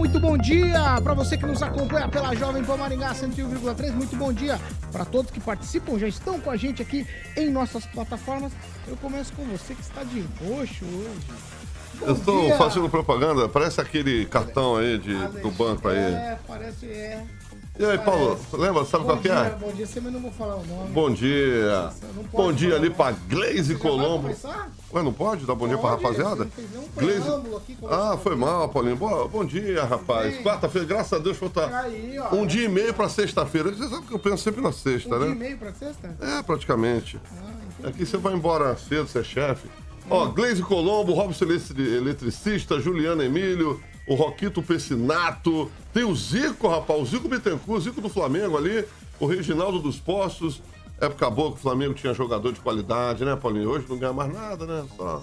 Muito bom dia para você que nos acompanha pela Jovem Pan Maringá 101,3. Muito bom dia para todos que participam, já estão com a gente aqui em nossas plataformas. Eu começo com você que está de roxo hoje. Bom Eu estou fazendo propaganda, parece aquele cartão aí de, do banco aí. É, parece, é. E aí, Paulo, lembra? Sabe Bom qual que dia, é? bom dia, você mas não vou falar o nome. Bom dia. Bom dia ali pra. Glaze Colombo. Ué, não pode dar bom dia pra rapaziada? Glaze. aqui, Ah, aqui. foi mal, Paulinho. Boa, bom dia, rapaz. Quarta-feira, graças a Deus, falta Aí, ó. um dia e meio pra sexta-feira. Você sabe que eu penso sempre na sexta, Um dia e né? meio pra sexta? É, praticamente. Ah, entendi. Aqui você vai embora cedo, você é chefe. Ó, Hum. Gleise Colombo, Robson Eletri- Eletricista, Juliana Emílio, o Roquito Pessinato, tem o Zico, rapaz, o Zico Bittencourt, o Zico do Flamengo ali, o Reginaldo dos Postos. Época boa que o Flamengo tinha jogador de qualidade, né, Paulinho? Hoje não ganha mais nada, né? Só,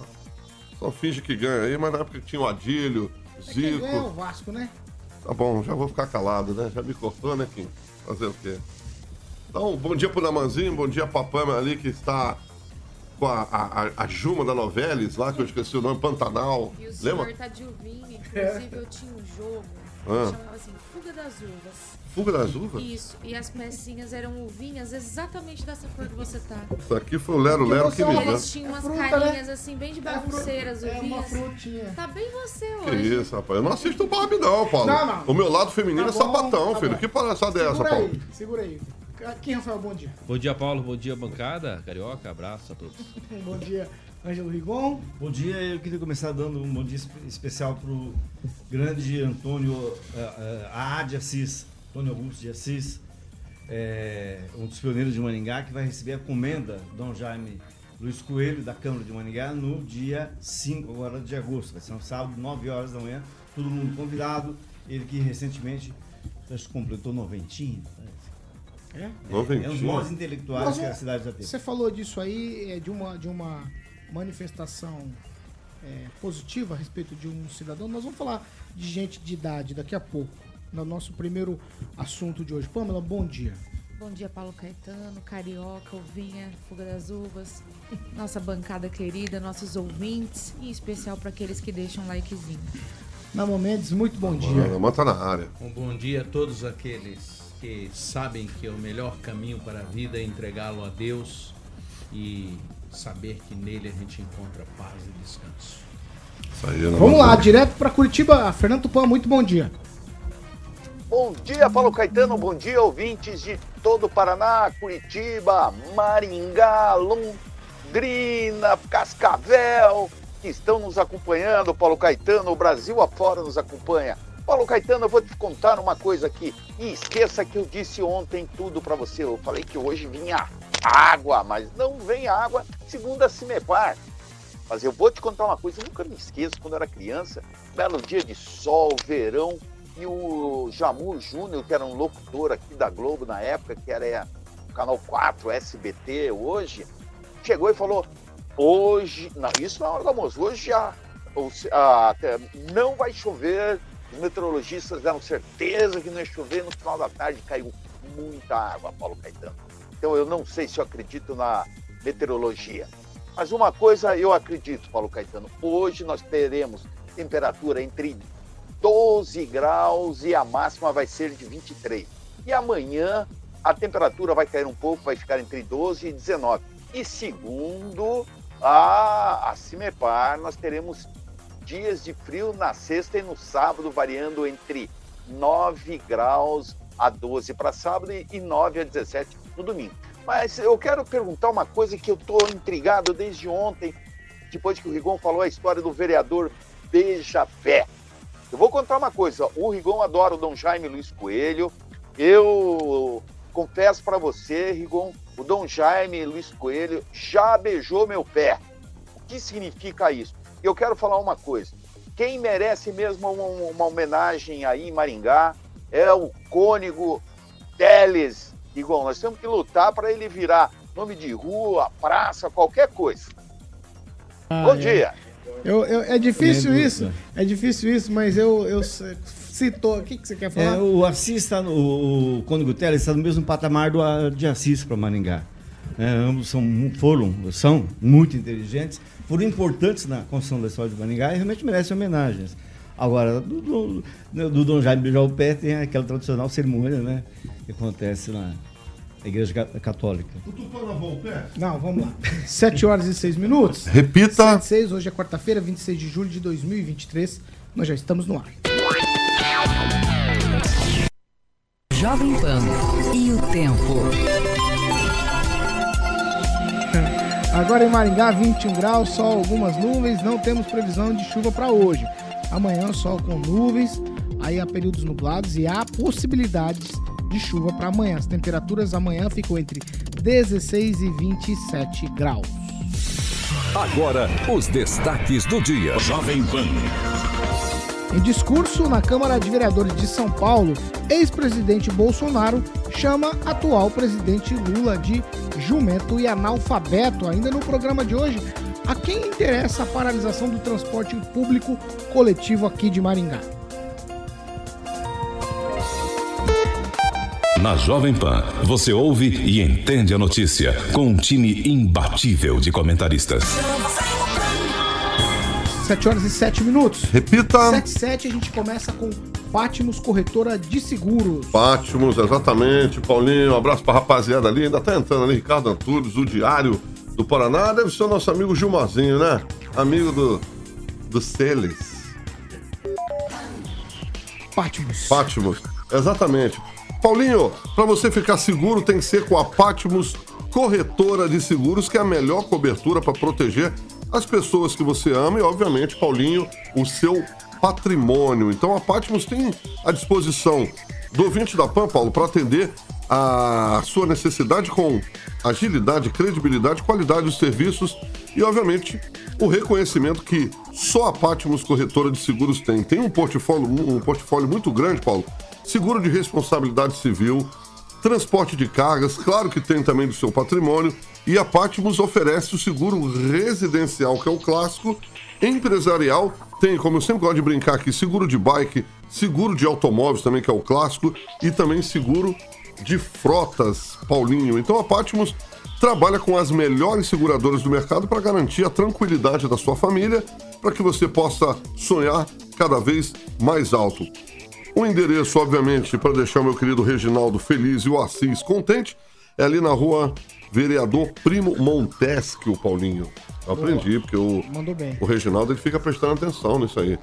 só finge que ganha aí, mas na época tinha o Adílio, É quem ganha é o Zico. Vasco, né? Tá bom, já vou ficar calado, né? Já me cortou, né, Kim? Fazer o quê? Então, bom dia pro Namanzinho, bom dia pra Pama ali que está com a, a, a- a Juma da Novelis lá, que eu esqueci o nome, Pantanal. E o senhor Lembra? tá de uvinho, inclusive eu tinha um jogo Ah. que chamava assim, Fuga das Uvas. Fuga das uvas? Isso, e as pecinhas eram uvinhas exatamente dessa cor que você tá. Isso aqui foi o Lero Lero que me você deu. é Eles tinham umas fruta, carinhas né? assim, bem de É bagunceiras, É uma uvinhas. frutinha. Tá bem você Que hoje. isso, rapaz. Eu não assisto Barbie, não, Paulo. Não, não. O meu lado feminino Tá é bom, sapatão, tá filho. bom. Que palhaçada é essa, Segura Paulo? aí, segura aí. Aqui, Rafael, bom dia. Bom dia, Paulo. Bom dia, bancada. Carioca, abraço a todos. Bom dia, Ângelo Rigon. Bom dia, eu queria começar dando um bom dia espe- especial para o grande Antônio eh, eh, A. de Assis, Antônio Augusto de Assis, eh, um dos pioneiros de Maningá, que vai receber a comenda Dom Jaime Luiz Coelho, da Câmara de Maningá, no dia 5 agora de agosto. Vai ser um sábado, 9 horas da manhã, todo mundo convidado. Ele que recentemente acho que completou noventinho. parece. É? É um dos maiores intelectuais Nós que a cidade já teve. Você falou disso aí, é, de uma, de uma manifestação é, positiva a respeito de um cidadão. Nós vamos falar de gente de idade daqui a pouco, no nosso primeiro assunto de hoje. Pamela, bom dia. Bom dia, Paulo Caetano, Carioca, Ovinha, Fuga das Uvas, nossa bancada querida, nossos ouvintes e em especial para aqueles que deixam likezinho. Namo Mendes, muito bom dia. Mano, manda na área. Um bom dia a todos aqueles que sabem que o melhor caminho para a vida é entregá-lo a Deus e saber que nele a gente encontra paz e descanso. Vamos lá, direto para Curitiba. Fernando Tupan, muito bom dia. Bom dia, Paulo Caetano. Bom dia, ouvintes de todo o Paraná, Curitiba, Maringá, Londrina, Cascavel, que estão nos acompanhando. Paulo Caetano, o Brasil afora nos acompanha. Paulo Caetano, eu vou te contar uma coisa aqui. E esqueça que eu disse ontem tudo para você. Eu falei que hoje vinha água, mas não vem água, segundo a Cimepar. Mas eu vou te contar uma coisa, eu nunca me esqueço, quando eu era criança, belo dia de sol, verão, e o Jamur Júnior, que era um locutor aqui da Globo na época, que era o Canal 4, SBT hoje, chegou e falou, hoje, não, isso na hora do almoço, hoje já ou se- ah, não vai chover, os meteorologistas deram certeza que não ia chover, no final da tarde caiu muita água, Paulo Caetano. Então eu não sei se eu acredito na meteorologia. Mas uma coisa eu acredito, Paulo Caetano. Hoje nós teremos temperatura entre 12 graus e a máxima vai ser de 23. E amanhã a temperatura vai cair um pouco, vai ficar entre 12 e 19. E segundo a, a Cimepar, nós teremos dias de frio na sexta e no sábado, variando entre 9 graus a 12 para sábado e e 9 a 17 no domingo. Mas eu quero perguntar uma coisa que eu estou intrigado desde ontem, depois que o Rigon falou a história do vereador Beija-Pé. Eu vou contar uma coisa, o Rigon adora o Dom Jaime Luiz Coelho. Eu confesso para você, Rigon, o Dom Jaime Luiz Coelho já beijou meu pé. O que significa isso? Eu quero falar uma coisa. quem merece mesmo uma, uma homenagem aí em Maringá é o Cônigo Teles. Igual, nós temos que lutar para ele virar nome de rua, praça, qualquer coisa. Ah, Bom é. dia. Eu, eu- é difícil isso, é difícil isso, mas eu, eu citou. O que, que você quer falar? É, o Assis está no. O Conde Guterres está no mesmo patamar do de Assis para Maringá. É, ambos são, foram, são muito inteligentes, foram importantes na construção da história de Maringá e realmente merecem homenagens. Agora, do, do, do Dom Jaime beijar o pé tem aquela tradicional cerimônia, né? Que acontece na Igreja Ca- Católica. O Tupã lavou o pé? Não, vamos lá. 7 horas e 6 minutos. Repita. 7 6, hoje é quarta-feira, 26 de julho de 2023. Nós já estamos no ar. Jovem Pan e o tempo. Agora em Maringá, 21 graus, sol, algumas nuvens, não temos previsão de chuva para hoje. Amanhã, sol com nuvens, aí há períodos nublados e há possibilidades de chuva para amanhã. As temperaturas amanhã ficam entre 16 e 27 graus. Agora, os destaques do dia. Jovem Pan. Em discurso na Câmara de Vereadores de São Paulo, ex-presidente Bolsonaro chama atual presidente Lula de jumento e analfabeto. Ainda no programa de hoje, a quem interessa a paralisação do transporte público coletivo aqui de Maringá? Na Jovem Pan, você ouve e entende a notícia com um time imbatível de comentaristas. 7 horas e 7 minutos. Repita. 7 e 7 a gente começa com Pátimos Corretora de Seguros. Pátimos, exatamente. Paulinho, um abraço pra rapaziada ali. Ainda tá entrando ali, Ricardo Antunes, o Diário do Paraná. Deve ser o nosso amigo Gilmarzinho, né? Amigo do, do Celes. Pátimos. Pátimos, exatamente. Paulinho, para você ficar seguro tem que ser com a Pátimos Corretora de Seguros, que é a melhor cobertura para proteger as pessoas que você ama e, obviamente, Paulinho, o seu patrimônio. Então a Pátimos tem à disposição do ouvinte da PAN, Paulo, para atender a sua necessidade com agilidade, credibilidade, qualidade dos serviços e, obviamente, o reconhecimento que só a Pátimos Corretora de Seguros tem. Tem um portfólio, um portfólio muito grande, Paulo. Seguro de responsabilidade civil, transporte de cargas, claro que tem também do seu patrimônio. E a Patmos oferece o seguro residencial, que é o clássico. Empresarial tem, como eu sempre gosto de brincar aqui, seguro de bike, seguro de automóveis também, que é o clássico, e também seguro de frotas, Paulinho. Então a Patmos trabalha com as melhores seguradoras do mercado para garantir a tranquilidade da sua família, para que você possa sonhar cada vez mais alto. O endereço, obviamente, para deixar o meu querido Reginaldo feliz e o Assis contente, é ali na rua Vereador Primo Montesquieu, Paulinho. Eu aprendi, porque o, o Reginaldo ele fica prestando atenção nisso aí.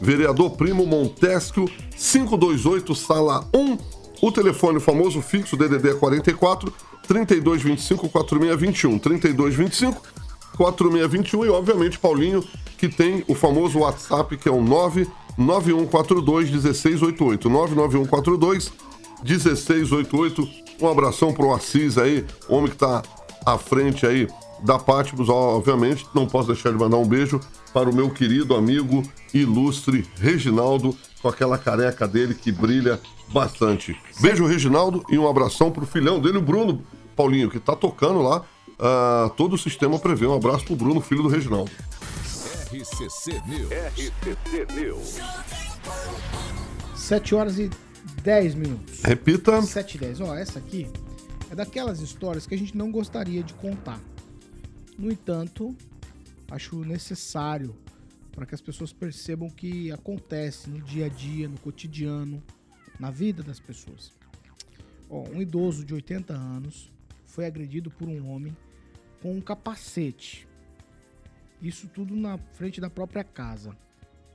Vereador Primo Montesquieu, 528, sala 1. O telefone famoso fixo DDD é 44 3225 4621. 3225 4621 e, obviamente, Paulinho, que tem o famoso WhatsApp que é o 99142 1688. 99142 1688. Um abração pro Assis aí, homem que tá à frente aí da Pátimos, obviamente. Não posso deixar de mandar um beijo para o meu querido amigo ilustre Reginaldo, com aquela careca dele que brilha bastante. Beijo, Reginaldo, e um abração pro filhão dele, o Bruno Paulinho, que tá tocando lá. ah, todo o sistema prevê. Um abraço pro Bruno, filho do Reginaldo. RCC News. RCC News. 7 horas e 10 minutos. Repita. 7 e 10. Ó, essa aqui é daquelas histórias que a gente não gostaria de contar. No entanto, acho necessário para que as pessoas percebam o que acontece no dia a dia, no cotidiano, na vida das pessoas. Ó, um idoso de 80 anos foi agredido por um homem com um capacete. Isso tudo na frente da própria casa.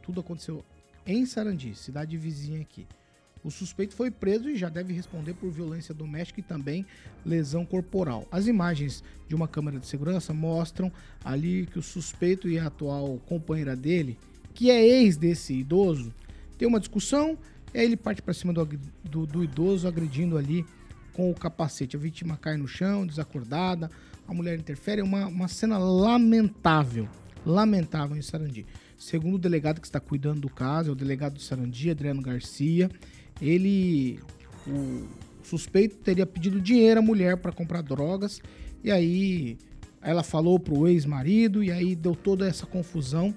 Tudo aconteceu em Sarandi, cidade vizinha aqui. O suspeito foi preso e já deve responder por violência doméstica e também lesão corporal. As imagens de uma câmera de segurança mostram ali que o suspeito e a atual companheira dele, que é ex desse idoso, tem uma discussão e aí ele parte para cima do, do- do idoso, agredindo ali com o capacete. A vítima cai no chão, desacordada, a mulher interfere. É uma, uma cena lamentável, lamentável em Sarandi. segundo o delegado que está cuidando do caso, é o delegado de Sarandia, Adriano Garcia, ele, o suspeito teria pedido dinheiro à mulher para comprar drogas e aí ela falou pro ex-marido e aí deu toda essa confusão.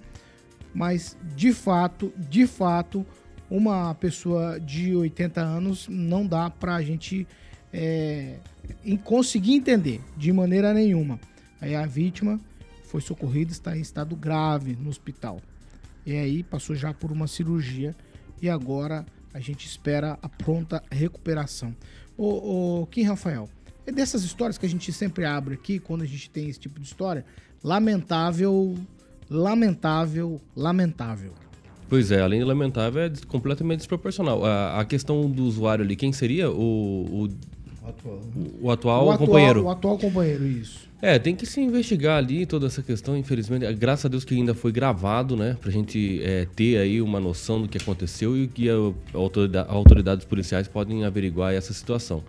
Mas de fato, de fato, uma pessoa de 80 anos não dá pra gente é, em conseguir entender de maneira nenhuma. Aí a vítima foi socorrida, está em estado grave no hospital. E aí passou já por uma cirurgia e agora a gente espera a pronta recuperação. Ô, ô Kim Rafael, é dessas histórias que a gente sempre abre aqui quando a gente tem esse tipo de história. Lamentável, lamentável, lamentável. Pois é, além de lamentável, é completamente desproporcional. A, a questão do usuário ali, quem seria? O, o, Atual. o atual o atual, companheiro. O atual companheiro, isso. É, tem que se investigar ali toda essa questão, infelizmente. Graças a Deus que ainda foi gravado, né? Pra gente é, ter aí uma noção do que aconteceu e que a, a autoridade- autoridades policiais podem averiguar essa situação.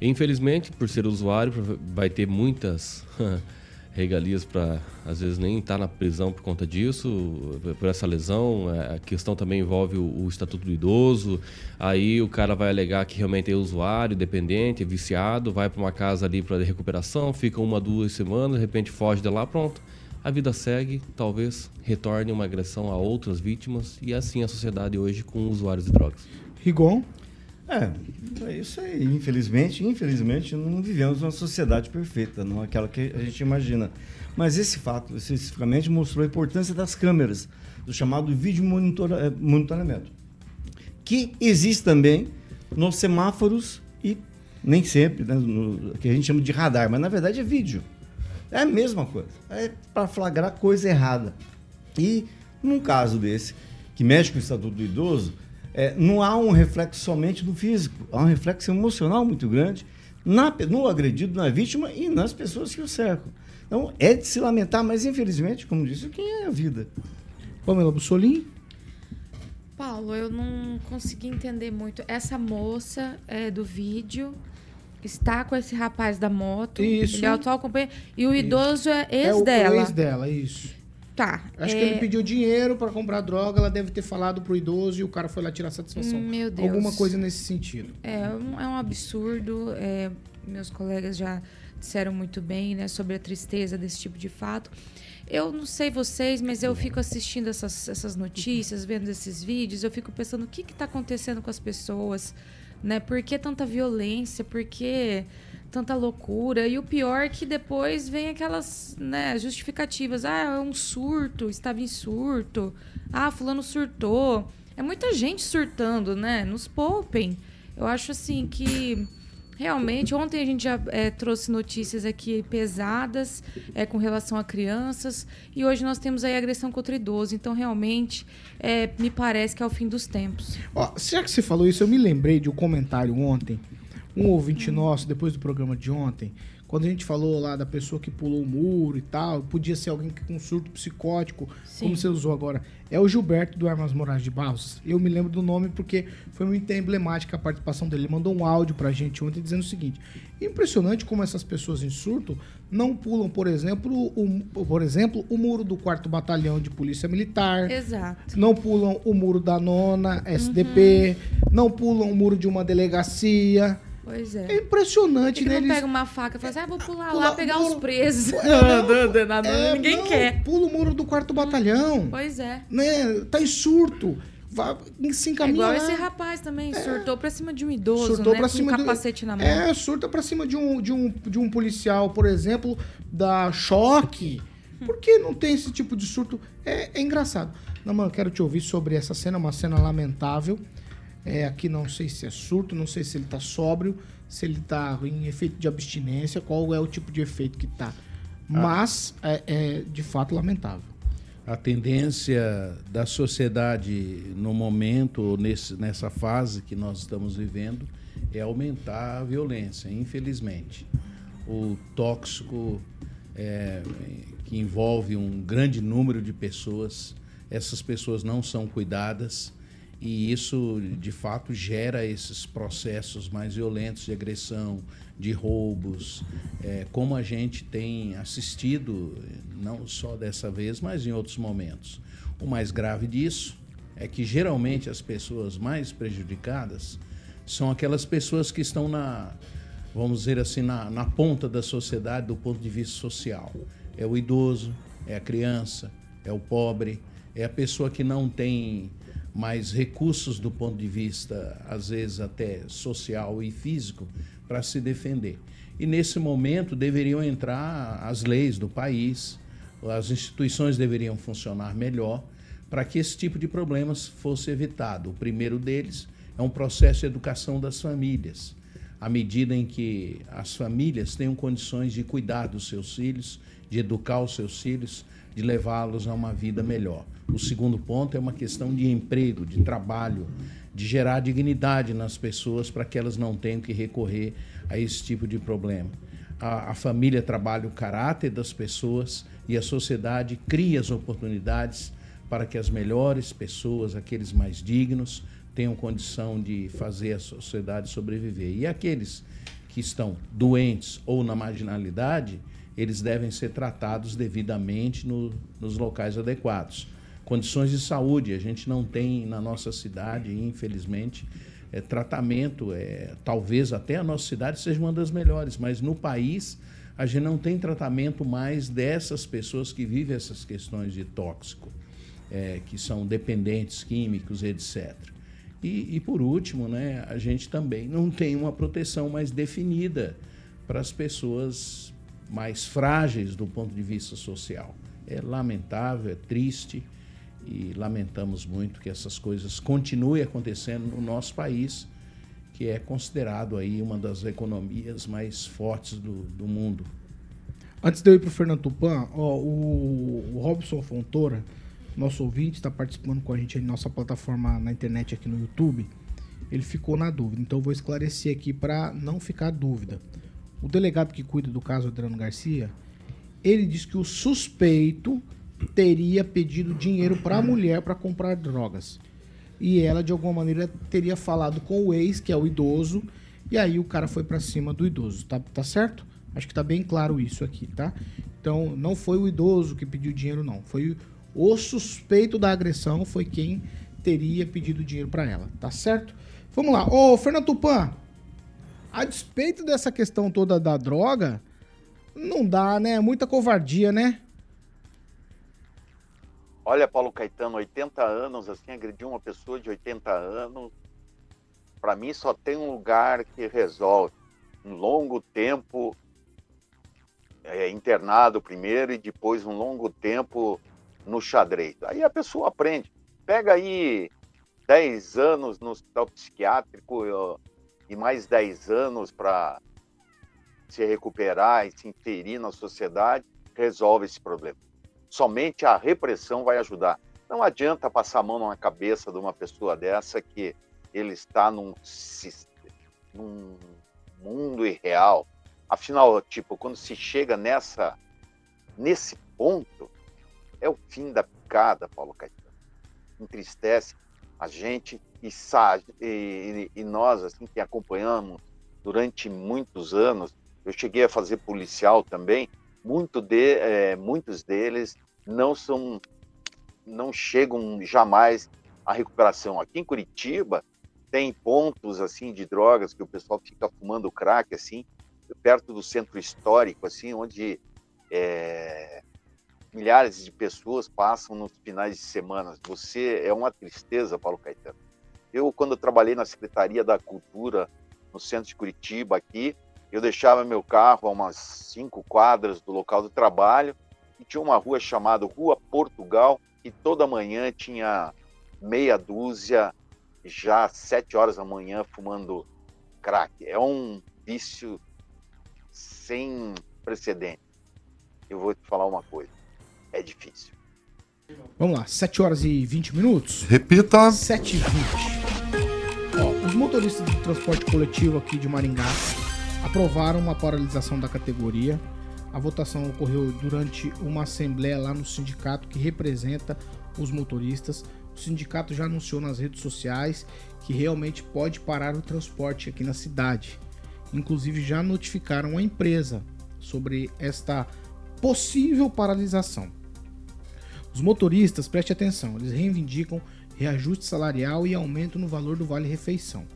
Infelizmente, por ser usuário, vai ter muitas regalias para às vezes nem estar na prisão por conta disso, por essa lesão. É, A questão também envolve o, o estatuto do idoso. Aí o cara vai alegar que realmente é usuário, dependente, é viciado, vai para uma casa ali para recuperação, fica uma, duas semanas, de repente foge de lá, pronto. A vida segue, talvez retorne uma agressão a outras vítimas e assim a sociedade hoje com usuários de drogas. Rigon, É, é isso aí. Infelizmente, infelizmente, não vivemos uma sociedade perfeita, não aquela que a gente imagina. Mas esse fato, especificamente, mostrou a importância das câmeras, do chamado vídeo monitora- eh, monitoramento, que existe também nos semáforos e nem sempre, né, no, que a gente chama de radar, mas na verdade é vídeo. É a mesma coisa. É para flagrar coisa errada. E num caso desse, que mexe com o estatuto do idoso, é, não há um reflexo somente do físico, há um reflexo emocional muito grande na, no agredido, na vítima e nas pessoas que o cercam. Então é de se lamentar, mas infelizmente, como disse, quem é a vida? Pamela Bussolini, Paulo, eu não consegui entender muito. Essa moça é, do vídeo está com esse rapaz da moto. Isso. Ele é o atual companheiro. E o idoso é ex é o, dela. o ex dela, isso. Tá. Acho é, que ele pediu dinheiro para comprar droga, ela deve ter falado pro idoso e o cara foi lá tirar satisfação. Meu Deus. Alguma coisa nesse sentido. É um, é um absurdo. é, meus colegas já disseram muito bem né, sobre a tristeza desse tipo de fato. Eu não sei vocês, mas eu fico assistindo essas, essas notícias, vendo esses vídeos, eu fico pensando o que está acontecendo com as pessoas, né? Por que tanta violência? Por que tanta loucura? E o pior é que depois vem aquelas né, justificativas. Ah, é um surto, estava em surto. Ah, fulano surtou. É muita gente surtando, né? Nos poupem. Eu acho assim que realmente ontem a gente já eh, trouxe notícias aqui pesadas eh, com relação a crianças e hoje nós temos aí agressão contra idoso. Então realmente eh, me parece que é o fim dos tempos. Ó, já que você falou isso, eu me lembrei de um comentário ontem. Um ouvinte nosso, depois do programa de ontem, quando a gente falou lá da pessoa que pulou o muro e tal, podia ser alguém que com surto psicótico, Sim. como você usou agora. É o Gilberto do Armas Moraes de Barros. Eu me lembro do nome porque foi muito emblemática a participação dele. Ele mandou um áudio pra gente ontem dizendo o seguinte: impressionante como essas pessoas em surto não pulam, por exemplo, o, por exemplo, o muro do quarto batalhão de polícia militar Exato. não pulam o muro da nona SDP, não pulam o muro de uma delegacia. Pois É é. impressionante, que né? não Eles- pega uma faca e fala assim, ah, vou pular Pula- lá pegar os presos. É, Não, não, não, É, ninguém não, quer. Pula o muro do quarto batalhão. Pois é. Né? Tá em surto. Vai, se É encaminha igual lá. esse rapaz também, surtou pra cima de um idoso, Surtou né? pra cima um do- capacete na mão. É, surta pra cima de um, de, um, de um policial, por exemplo, da choque. Por que não tem esse tipo de surto? É, é engraçado. Não, mano, quero te ouvir sobre essa cena, uma cena lamentável. É, aqui não sei se é surto, não sei se ele tá sóbrio, se ele tá em efeito de abstinência, qual é o tipo de efeito que tá. Mas é, é de fato lamentável. A tendência da sociedade no momento, nesse, nessa fase que nós estamos vivendo, é aumentar a violência, infelizmente. O tóxico é, que envolve um grande número de pessoas, essas pessoas não são cuidadas E isso, de fato, gera esses processos mais violentos de agressão, de roubos, é, como a gente tem assistido, não só dessa vez, mas em outros momentos. O mais grave disso é que geralmente as pessoas mais prejudicadas são aquelas pessoas que estão na, vamos dizer assim, na, na ponta da sociedade do ponto de vista social. É o idoso, é a criança, é o pobre, é a pessoa que não tem mais recursos do ponto de vista, às vezes até social e físico, para se defender. E nesse momento deveriam entrar as leis do país, as instituições deveriam funcionar melhor para que esse tipo de problemas fosse evitado. O primeiro deles é um processo de educação das famílias. À medida em que as famílias tenham condições de cuidar dos seus filhos, de educar os seus filhos, de levá-los a uma vida melhor. O segundo ponto é uma questão de emprego, de trabalho, de gerar dignidade nas pessoas para que elas não tenham que recorrer a esse tipo de problema. A, a, família trabalha o caráter das pessoas e a sociedade cria as oportunidades para que as melhores pessoas, aqueles mais dignos, tenham condição de fazer a sociedade sobreviver. E aqueles que estão doentes ou na marginalidade, eles devem ser tratados devidamente no, nos locais adequados. Condições de saúde, a gente não tem na nossa cidade, infelizmente, é, tratamento, é, talvez até a nossa cidade seja uma das melhores, mas no país a gente não tem tratamento mais dessas pessoas que vivem essas questões de tóxico, é, que são dependentes químicos, etc. E, e, por último, né, a gente também não tem uma proteção mais definida para as pessoas mais frágeis do ponto de vista social. É lamentável, é triste e lamentamos muito que essas coisas continuem acontecendo no nosso país, que é considerado aí uma das economias mais fortes do, do mundo. Antes de eu ir para o Fernando Tupan, ó, o, o Robson Fontoura, nosso ouvinte, está participando com a gente em nossa plataforma na internet aqui no YouTube. Ele ficou na dúvida, então eu vou esclarecer aqui para não ficar dúvida. O delegado que cuida do caso Adriano Garcia, ele diz que o suspeito teria pedido dinheiro para a mulher para comprar drogas. E ela, de alguma maneira, teria falado com o ex, que é o idoso, e aí o cara foi para cima do idoso. Tá, tá certo? Acho que tá bem claro isso aqui, tá? Então, não foi o idoso que pediu dinheiro, não. Foi o suspeito da agressão, foi quem teria pedido dinheiro para ela, tá certo? Vamos lá. Ô, Fernando Tupan, a despeito dessa questão toda da droga, não dá, né? Muita covardia, né? Olha, Paulo Caetano, 80 anos, assim, agrediu uma pessoa de 80 anos. Para mim, só tem um lugar que resolve. Um longo tempo é, internado primeiro e depois um longo tempo no xadrez. Aí a pessoa aprende. Pega aí 10 anos no hospital psiquiátrico e mais 10 anos para se recuperar e se inserir na sociedade, resolve esse problema. Somente a repressão vai ajudar. Não adianta passar a mão na cabeça de uma pessoa dessa que ele está num, num mundo irreal. Afinal, tipo, quando se chega nessa nesse ponto, é o fim da picada, Paulo Caetano. Entristece a gente e, e, e nós, assim, que acompanhamos durante muitos anos, eu cheguei a fazer policial também, muito de, é, muitos deles não são, não chegam jamais à recuperação. Aqui em Curitiba tem pontos assim de drogas que o pessoal fica fumando crack assim, perto do centro histórico assim, onde é, milhares de pessoas passam nos finais de semana. Você é uma tristeza, Paulo Caetano. Eu, quando eu trabalhei na Secretaria da Cultura, no centro de Curitiba, aqui, eu deixava meu carro a umas cinco quadras do local do trabalho e tinha uma rua chamada Rua Portugal e toda manhã tinha meia dúzia, já às sete horas da manhã, fumando crack. É um vício sem precedente. Eu vou te falar uma coisa é difícil. Vamos lá, 7 horas e 20 minutos. Repita. 7 e 20. Os motoristas de transporte coletivo aqui de Maringá aprovaram uma paralisação da categoria. A votação ocorreu durante uma assembleia lá no sindicato que representa os motoristas. o sindicato já anunciou nas redes sociais que realmente pode parar o transporte aqui na cidade. Inclusive já notificaram a empresa sobre esta possível paralisação. Os motoristas, preste atenção, eles reivindicam reajuste salarial e aumento no valor do vale refeição.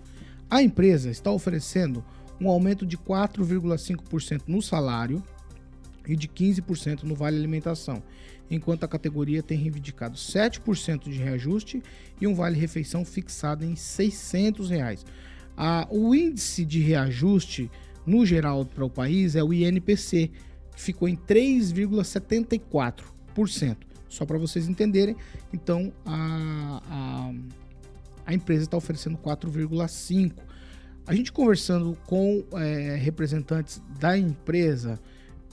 A empresa está oferecendo um aumento de 4,5% no salário e de 15% no vale alimentação, enquanto a categoria tem reivindicado 7% de reajuste e um vale refeição fixado em 600 reais. O índice de reajuste no geral para o país é o INPC, que ficou em 3,74%. Só para vocês entenderem, então a, a, a empresa está oferecendo 4,5%. A gente conversando com é, representantes da empresa,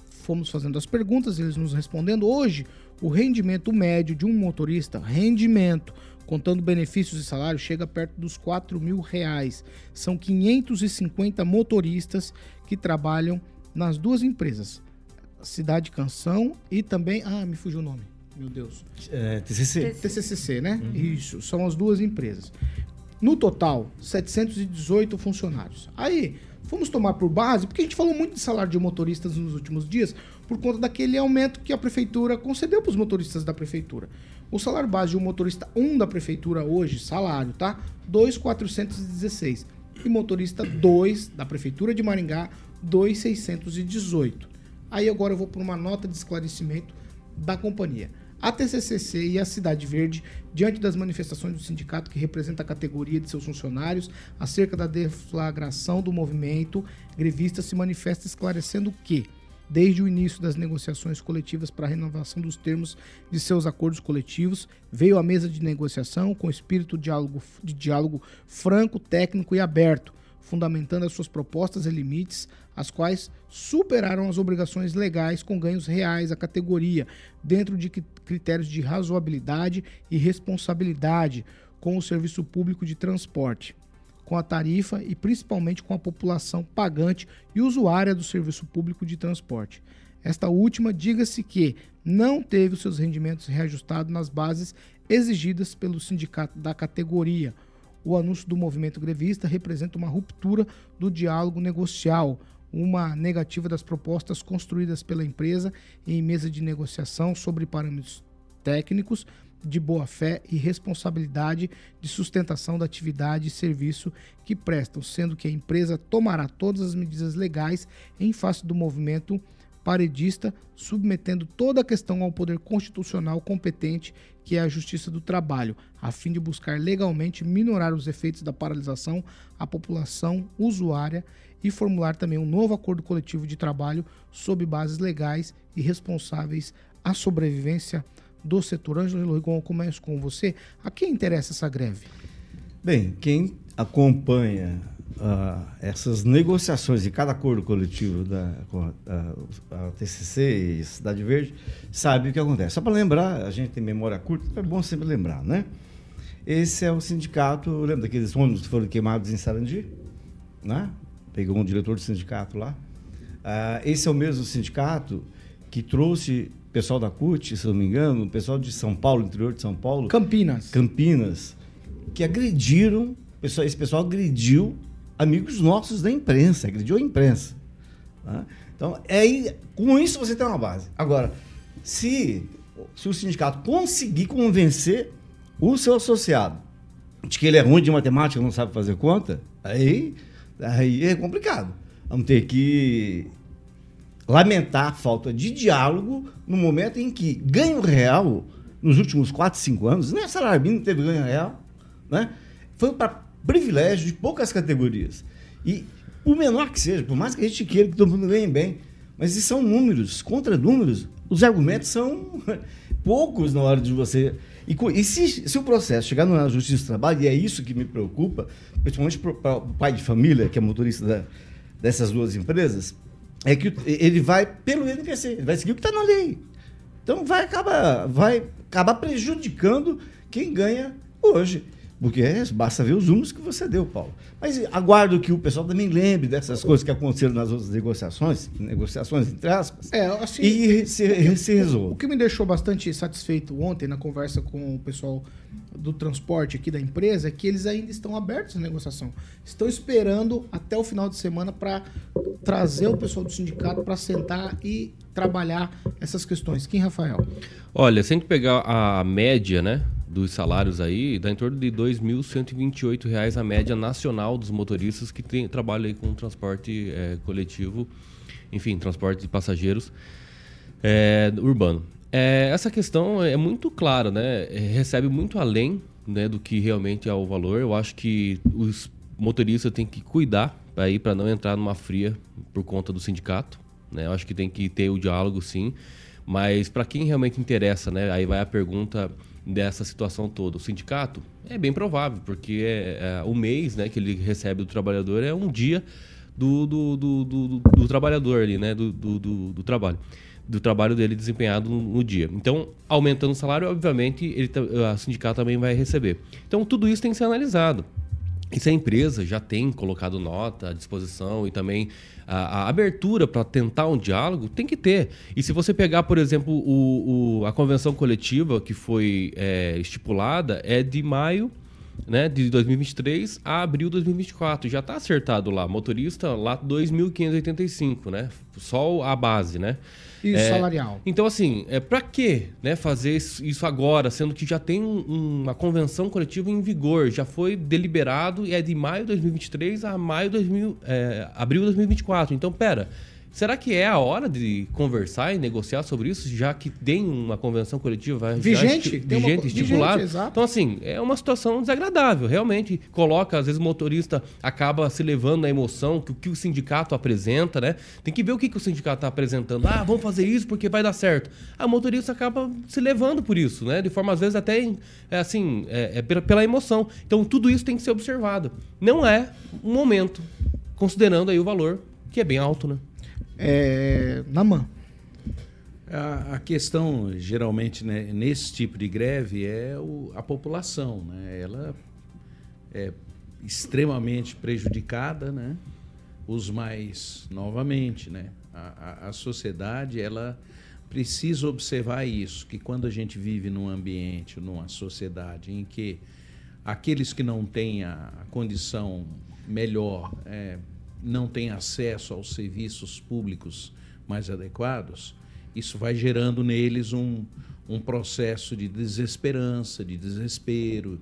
fomos fazendo as perguntas, eles nos respondendo. Hoje, o rendimento médio de um motorista, rendimento, contando benefícios e salário, chega perto dos 4 mil reais. São 550 motoristas que trabalham nas duas empresas, Cidade Canção e também. Ah, me fugiu o nome. Meu Deus. É, TCC. TCCC, né? Uhum. Isso, são as duas empresas. No total, 718 funcionários. Aí, fomos tomar por base, porque a gente falou muito de salário de motoristas nos últimos dias, por conta daquele aumento que a prefeitura concedeu para os motoristas da prefeitura. O salário base de um motorista 1 da prefeitura hoje, salário, tá? 2,416. E motorista 2 da prefeitura de Maringá, 2,618. Aí agora eu vou para uma nota de esclarecimento da companhia. A TCCC e a Cidade Verde, diante das manifestações do sindicato que representa a categoria de seus funcionários acerca da deflagração do movimento grevista, se manifesta esclarecendo que, desde o início das negociações coletivas para a renovação dos termos de seus acordos coletivos, veio à mesa de negociação com espírito de diálogo, de diálogo franco, técnico e aberto, fundamentando as suas propostas e limites, as quais superaram as obrigações legais com ganhos reais à categoria, dentro de critérios de razoabilidade e responsabilidade com o serviço público de transporte, com a tarifa e principalmente com a população pagante e usuária do serviço público de transporte. Esta última, diga-se que não teve os seus rendimentos reajustados nas bases exigidas pelo sindicato da categoria. O anúncio do movimento grevista representa uma ruptura do diálogo negocial, uma negativa das propostas construídas pela empresa em mesa de negociação sobre parâmetros técnicos de boa-fé e responsabilidade de sustentação da atividade e serviço que prestam, sendo que a empresa tomará todas as medidas legais em face do movimento paredista, submetendo toda a questão ao poder constitucional competente, que é a Justiça do Trabalho, a fim de buscar legalmente minorar os efeitos da paralisação à população usuária e formular também um novo acordo coletivo de trabalho sob bases legais e responsáveis à sobrevivência do setor. Ângelo Rigon, começo com você. A quem interessa essa greve? Bem, quem acompanha uh, essas negociações de cada acordo coletivo da, a, a TCC e Cidade Verde sabe o que acontece. Só para lembrar, a gente tem memória curta, é bom sempre lembrar, né? Esse é o sindicato, lembra daqueles ônibus que foram queimados em Sarandi? Né? pegou um diretor do sindicato lá. Ah, esse é o mesmo sindicato que trouxe pessoal da CUT, se não me engano, pessoal de São Paulo, interior de São Paulo. Campinas. Campinas. Que agrediram, esse pessoal agrediu amigos nossos da imprensa, agrediu a imprensa. Tá? Então, é, com isso você tem uma base. Agora, se, se o sindicato conseguir convencer o seu associado de que ele é ruim de matemática, não sabe fazer conta, aí Aí é complicado. Vamos ter que lamentar a falta de diálogo no momento em que ganho real, nos últimos 4, 5 anos, nem a salário mínimo teve ganho real, né? foi para privilégio de poucas categorias. E por menor que seja, por mais que a gente queira que todo mundo ganhe bem, mas se são números, contra números, os argumentos são poucos na hora de você e, e se, se, o processo chegar na Justiça do Trabalho, e é isso que me preocupa, principalmente para o pai de família, que é motorista da, dessas duas empresas, é que ele vai pelo NPC, ele vai seguir o que está na lei. Então vai acabar, vai acabar prejudicando quem ganha hoje. Porque é, basta ver os números que você deu, Paulo. Mas aguardo que o pessoal também lembre dessas coisas que aconteceram nas outras negociações, negociações entre aspas, É, assim, e se, se O resolva. que me deixou bastante satisfeito ontem na conversa com o pessoal do transporte aqui da empresa é que eles ainda estão abertos à negociação. Estão esperando até o final de semana para trazer o pessoal do sindicato para sentar e trabalhar essas questões. Quem, Rafael? Olha, se a gente pegar a média, né, dos salários aí, dá em torno de 2.128 reais a média nacional dos motoristas que tem, trabalham aí com transporte eh, coletivo, enfim, transporte de passageiros eh, urbano. Eh, essa questão é muito clara, né? eh, Recebe muito além né, do que realmente é o valor. Eu acho que os motoristas têm que cuidar aí para não entrar numa fria por conta do sindicato. Né? Eu acho que tem que ter o diálogo, sim. Mas para quem realmente interessa, né? Aí vai a pergunta dessa situação toda. O sindicato é bem provável, porque é, é, o mês, né, que ele recebe do trabalhador é um dia do, do, do, do, do- do trabalhador ali, né? Do, do, do, trabalho. Do trabalho dele desempenhado no, no dia. Então, aumentando o salário, obviamente, ele, a sindicato também vai receber. Então, tudo isso tem que ser analisado. E se a empresa já tem colocado nota à disposição e também a, a abertura para tentar um diálogo, tem que ter. E se você pegar, por exemplo, o, o- a convenção coletiva que foi é, estipulada, é de maio né, de 2023 a abril de 2024. Já está acertado lá. Motorista lá 2.585, né? Só a base, né? Isso, É, salarial. então, assim, é, para que né, fazer isso agora, sendo que já tem um- uma convenção coletiva em vigor, já foi deliberado e é de maio de 2023 a maio de 2000, é, abril de 2024. Então, pera, será que é a hora de conversar e negociar sobre isso, já que tem uma convenção coletiva já Vigente, uma vigente, co- estipulada? vigente. Então, assim, é uma situação desagradável, realmente. Coloca, às vezes o motorista acaba se levando na emoção que o que o sindicato apresenta, né? Tem que ver o que, que o sindicato está apresentando. Ah, vamos fazer isso porque vai dar certo. Ah, o motorista acaba se levando por isso, né? De forma, às vezes, até é, assim, é, é pela, pela emoção. Então, tudo isso tem que ser observado. Não é um momento, considerando aí o valor, que é bem alto, né? É, Naman. A, a questão, geralmente, né, nesse tipo de greve é o- a população. Né? Ela é extremamente prejudicada, né? os mais, novamente, né? a, a, a sociedade ela precisa observar isso, que quando a gente vive num ambiente, numa sociedade em que aqueles que não têm a condição melhor é, não têm acesso aos serviços públicos mais adequados, isso vai gerando neles um, um processo de desesperança, de desespero.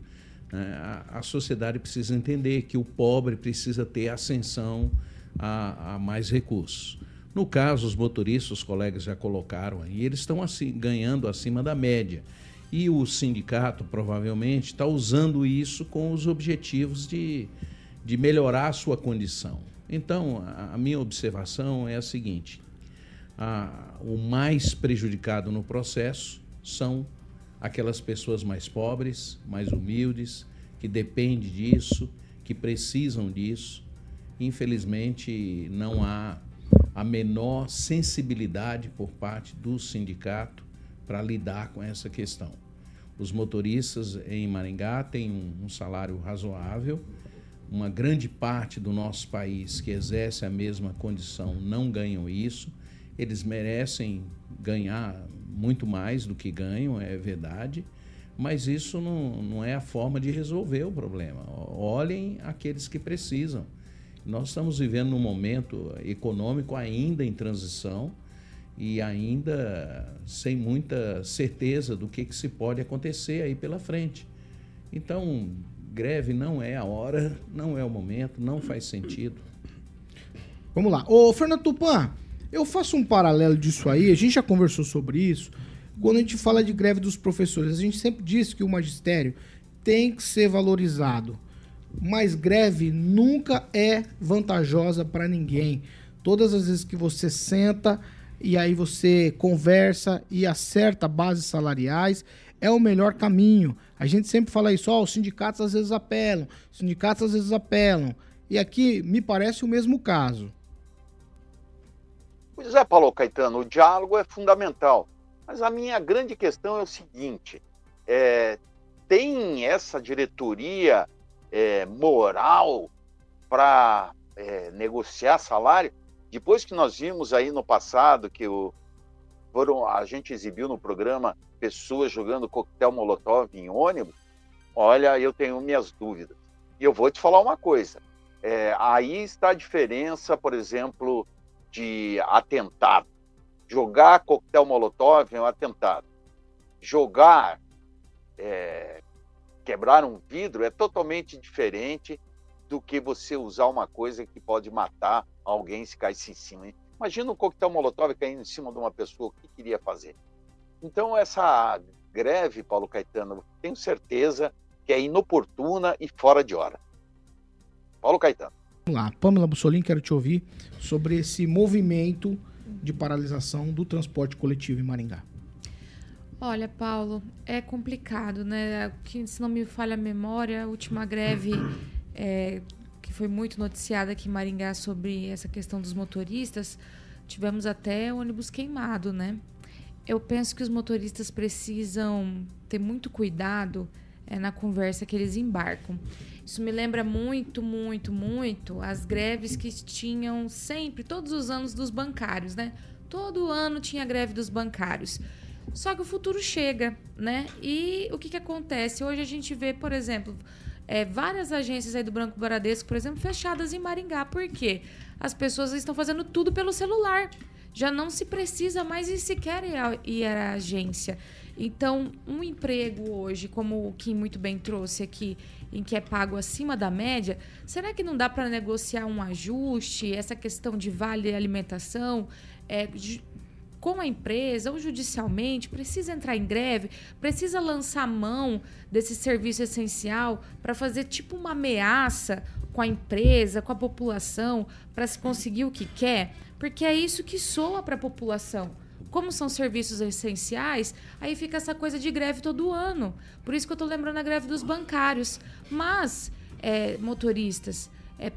né? A, a sociedade precisa entender que o pobre precisa ter ascensão a, a mais recursos. No caso, os motoristas, os colegas já colocaram aí, eles estão assim, ganhando acima da média. E o sindicato provavelmente está usando isso com os objetivos de, de melhorar a sua condição. Então, a, minha observação é a seguinte: a- o mais prejudicado no processo são aquelas pessoas mais pobres, mais humildes, que dependem disso, que precisam disso. Infelizmente, não há a menor sensibilidade por parte do sindicato para lidar com essa questão. Os motoristas em Maringá têm um, um salário razoável, uma grande parte do nosso país que exerce a mesma condição não ganham isso. Eles merecem ganhar muito mais do que ganham, é verdade, mas isso não, não é a forma de resolver o problema. Olhem aqueles que precisam. Nós estamos vivendo num momento econômico ainda em transição e ainda sem muita certeza do que, que se pode acontecer aí pela frente. Então, greve não é a hora, não é o momento, não faz sentido. Vamos lá. Ô, Fernando Tupan, eu faço um paralelo disso aí, a gente já conversou sobre isso. Quando a gente fala de greve dos professores, a gente sempre disse que o magistério tem que ser valorizado. Mas greve nunca é vantajosa para ninguém. Todas as vezes que você senta e aí você conversa e acerta bases salariais, é o melhor caminho. A gente sempre fala isso, ó, os sindicatos às vezes apelam, os sindicatos às vezes apelam. E aqui me parece o mesmo caso. Pois é, Paulo Caetano, o diálogo é fundamental. Mas a minha grande questão é o seguinte: é, tem essa diretoria é, moral para é, negociar salário? Depois que nós vimos aí no passado que o, foram, a gente exibiu no programa pessoas jogando coquetel molotov em ônibus, olha, eu tenho minhas dúvidas. E eu vou te falar uma coisa. É, aí está a diferença, por exemplo, de atentado. Jogar coquetel molotov é um atentado. Jogar, é, quebrar um vidro é totalmente diferente do que você usar uma coisa que pode matar alguém se caísse em cima. Imagina um coquetel molotov caindo em cima de uma pessoa, o que queria fazer? Então, essa greve, Paulo Caetano, tenho certeza que é inoportuna e fora de hora. Paulo Caetano. Vamos lá, Pamela Bussolini, quero te ouvir sobre esse movimento de paralisação do transporte coletivo em Maringá. Olha, Paulo, é complicado, né? Que, se não me falha a memória, a última greve é, que foi muito noticiada aqui em Maringá sobre essa questão dos motoristas, tivemos até ônibus queimado, né? Eu penso que os motoristas precisam ter muito cuidado é, na conversa que eles embarcam. Isso me lembra muito, muito, muito as greves que tinham sempre, todos os anos dos bancários, né? Todo ano tinha greve dos bancários. Só que o futuro chega, né? E o que, que acontece? Hoje a gente vê, por exemplo, é, várias agências aí do Branco Baradesco, por exemplo, fechadas em Maringá. Por quê? As pessoas estão fazendo tudo pelo celular já não se precisa mais e sequer ir à agência. Então, um emprego hoje, como o Kim muito bem trouxe aqui, em que é pago acima da média, será que não dá para negociar um ajuste, essa questão de vale alimentação, é, com a empresa ou judicialmente, precisa entrar em greve, precisa lançar mão desse serviço essencial para fazer tipo uma ameaça com a empresa, com a população, para se conseguir o que quer? Porque é isso que soa para a população. Como são serviços essenciais, aí fica essa coisa de greve todo ano. Por isso que eu estou lembrando a greve dos bancários. Mas, é, motoristas, é,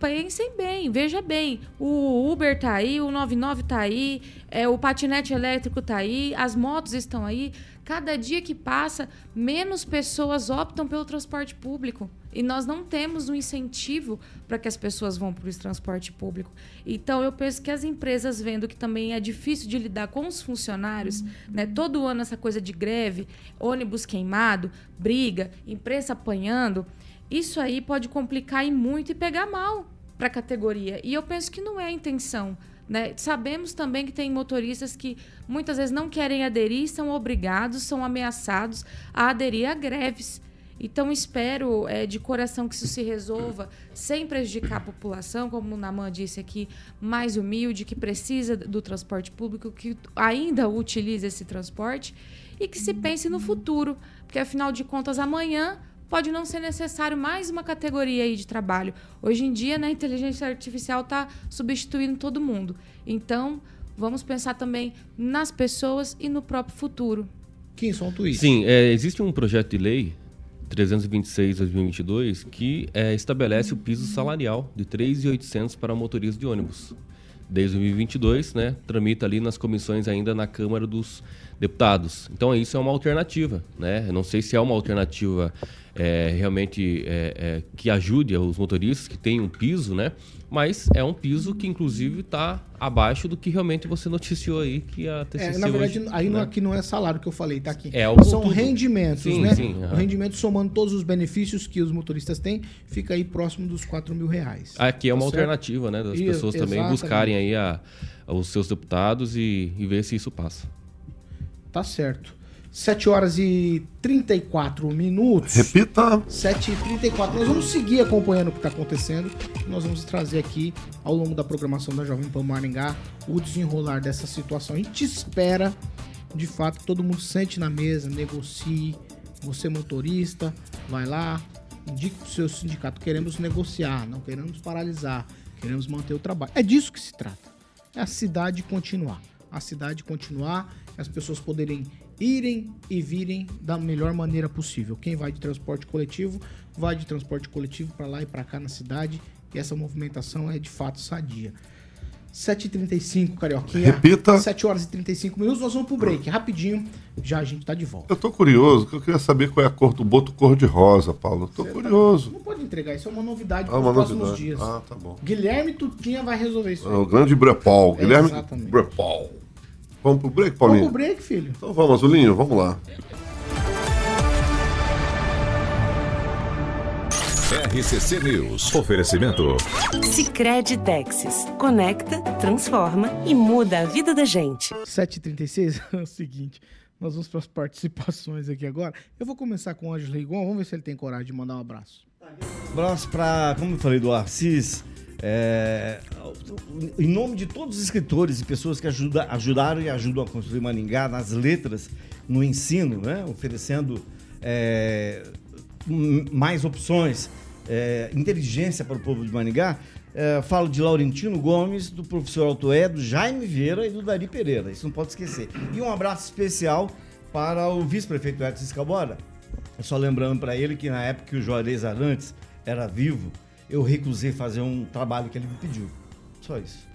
pensem bem, veja bem. O Uber tá aí, o 99 tá aí, é, o patinete elétrico tá aí, as motos estão aí. Cada dia que passa, menos pessoas optam pelo transporte público. E nós não temos um incentivo para que as pessoas vão para o transporte público. Então, eu penso que as empresas, vendo que também é difícil de lidar com os funcionários, uhum. né? todo ano essa coisa de greve, ônibus queimado, briga, imprensa apanhando, isso aí pode complicar e muito e pegar mal para a categoria. E eu penso que não é a intenção. Né? Sabemos também que tem motoristas que muitas vezes não querem aderir, são obrigados, são ameaçados a aderir a greves. Então, espero é, de coração que isso se resolva sem prejudicar a população, como o Naman disse aqui, mais humilde, que precisa do transporte público, que ainda utiliza esse transporte e que se pense no futuro, porque afinal de contas, amanhã pode não ser necessário mais uma categoria aí de trabalho. Hoje em dia, né, a inteligência artificial está substituindo todo mundo. Então, vamos pensar também nas pessoas e no próprio futuro. Quem solta isso? Sim, é, existe um projeto de lei 326-2022, que é, estabelece o piso salarial de 3.800 para motoristas de ônibus. Desde 2022, né, tramita ali nas comissões ainda na Câmara dos Deputados. Então isso é uma alternativa, né? Eu não sei se é uma alternativa é, realmente é, é, que ajude os motoristas que tem um piso, né? Mas é um piso que inclusive está abaixo do que realmente você noticiou aí que a TCC é, Na verdade, hoje, aí né? aqui não é salário que eu falei, tá aqui. É o São tudo. rendimentos, sim, né? Sim, O rendimento somando todos os benefícios que os motoristas têm, fica aí próximo dos 4 mil reais. Aqui é uma Tá certo? alternativa, né? Das Isso, pessoas também exatamente. buscarem aí a, os seus deputados e, e ver se isso passa. Tá certo. 7 horas e 34 minutos. Repita. 7 e 34 Nós vamos seguir acompanhando o que está acontecendo. Nós vamos trazer aqui, ao longo da programação da Jovem Pan Maringá, o desenrolar dessa situação. A gente espera, de fato, que todo mundo sente na mesa, negocie. Você, motorista, vai lá, indique para o seu sindicato. Queremos negociar, não queremos paralisar, queremos manter o trabalho. É disso que se trata. É a cidade continuar. A cidade continuar, as pessoas poderem irem e virem da melhor maneira possível. Quem vai de transporte coletivo, vai de transporte coletivo para lá e para cá na cidade. E essa movimentação é de fato sadia. 7h35, Carioquinha. Repita. 7 horas e 35 minutos. Nós vamos pro break, rapidinho. Já a gente tá de volta. Eu tô curioso, eu queria saber qual é a cor do boto cor-de-rosa, Paulo. Tô curioso. Não pode entregar, isso é uma novidade Ah, para os uma próximos novidade. dias. Ah, tá bom. Guilherme Tutinha vai resolver isso. Aí. O grande Brepol. É, Guilherme exatamente. Brepol. Vamos pro break, Vamos Paulinho? pro break, filho. Então vamos, Azulinho, vamos lá. RCC News. Oferecimento. Sicredi Texas. Conecta, transforma e muda a vida da gente. 7h36 é o seguinte. Nós vamos para as participações aqui agora. Eu vou começar com o Ângelo Rigon. Vamos ver se ele tem coragem de mandar um abraço. Abraço para, como eu falei do Arcis, é, em nome de todos os escritores e pessoas que ajuda, ajudaram e ajudam a construir Maningá nas letras, no ensino, né? oferecendo é, mais opções, é, inteligência para o povo de Maningá. É, falo de Laurentino Gomes, do professor Altoé, do Jaime Vieira e do Dari Pereira. Isso não pode esquecer. E um abraço especial para o vice-prefeito Edson Escabora, só lembrando para ele que na época que o Juarez Arantes era vivo, eu recusei fazer um trabalho que ele me pediu. Só isso.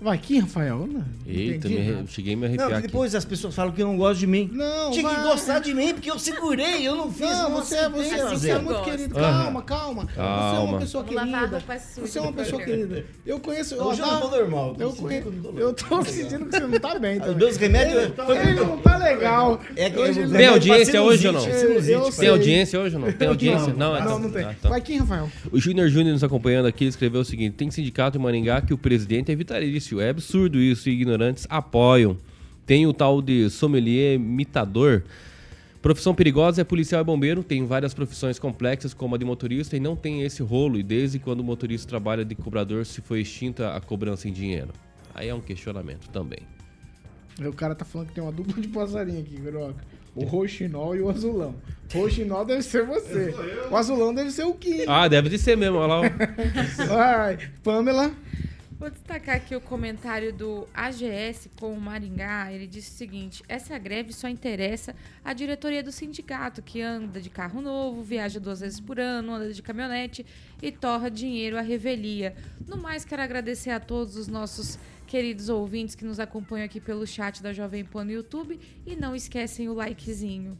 Vai aqui, Rafael. Não, Eita, me arre- cheguei a me Não, arrepiar porque aqui. depois as pessoas falam que não gostam de mim. Não, Tinha que vai. gostar de mim, porque eu segurei, eu não fiz. Não, não você, você, aceitei você é muito gosto. querido. Aham. Calma, calma, Você é Calma. uma pessoa Vamos lavar a querida. roupa suja Você é uma pessoa querida. Eu conheço. Hoje eu não tô normal, Eu, conhe- que eu não tô sentindo que você não tá bem. também. Meus remédios- Ele, ele não tá legal. É que Hoje ele- Tem audiência hoje ou não? Tem audiência hoje ou não? Tem audiência? Não, é- Não, não tem. Tá. Vai aqui, Rafael. O Júnior Júnior nos acompanhando aqui ele escreveu o seguinte: tem sindicato em Maringá que o presidente é É absurdo isso, e ignorantes apoiam. Tem o tal de sommelier imitador. Profissão perigosa é policial e bombeiro. Tem várias profissões complexas, como a de motorista, e não tem esse rolo. E desde quando o motorista trabalha de cobrador, se foi extinta a cobrança em dinheiro? Aí é um questionamento também. O cara tá falando que tem uma dupla de passarinho aqui, Groca. O roxinol e o azulão. O roxinol deve ser você. O azulão deve ser o Kim. Ah, deve de ser mesmo. Olha lá. Vai, Pamela. Vou destacar aqui o comentário do AGS com o Maringá. Ele disse o seguinte: essa greve só interessa a diretoria do sindicato, que anda de carro novo, viaja duas vezes por ano, anda de caminhonete e torra dinheiro à revelia. No mais, quero agradecer a todos os nossos queridos ouvintes que nos acompanham aqui pelo chat da Jovem Pan no YouTube. E não esquecem o likezinho.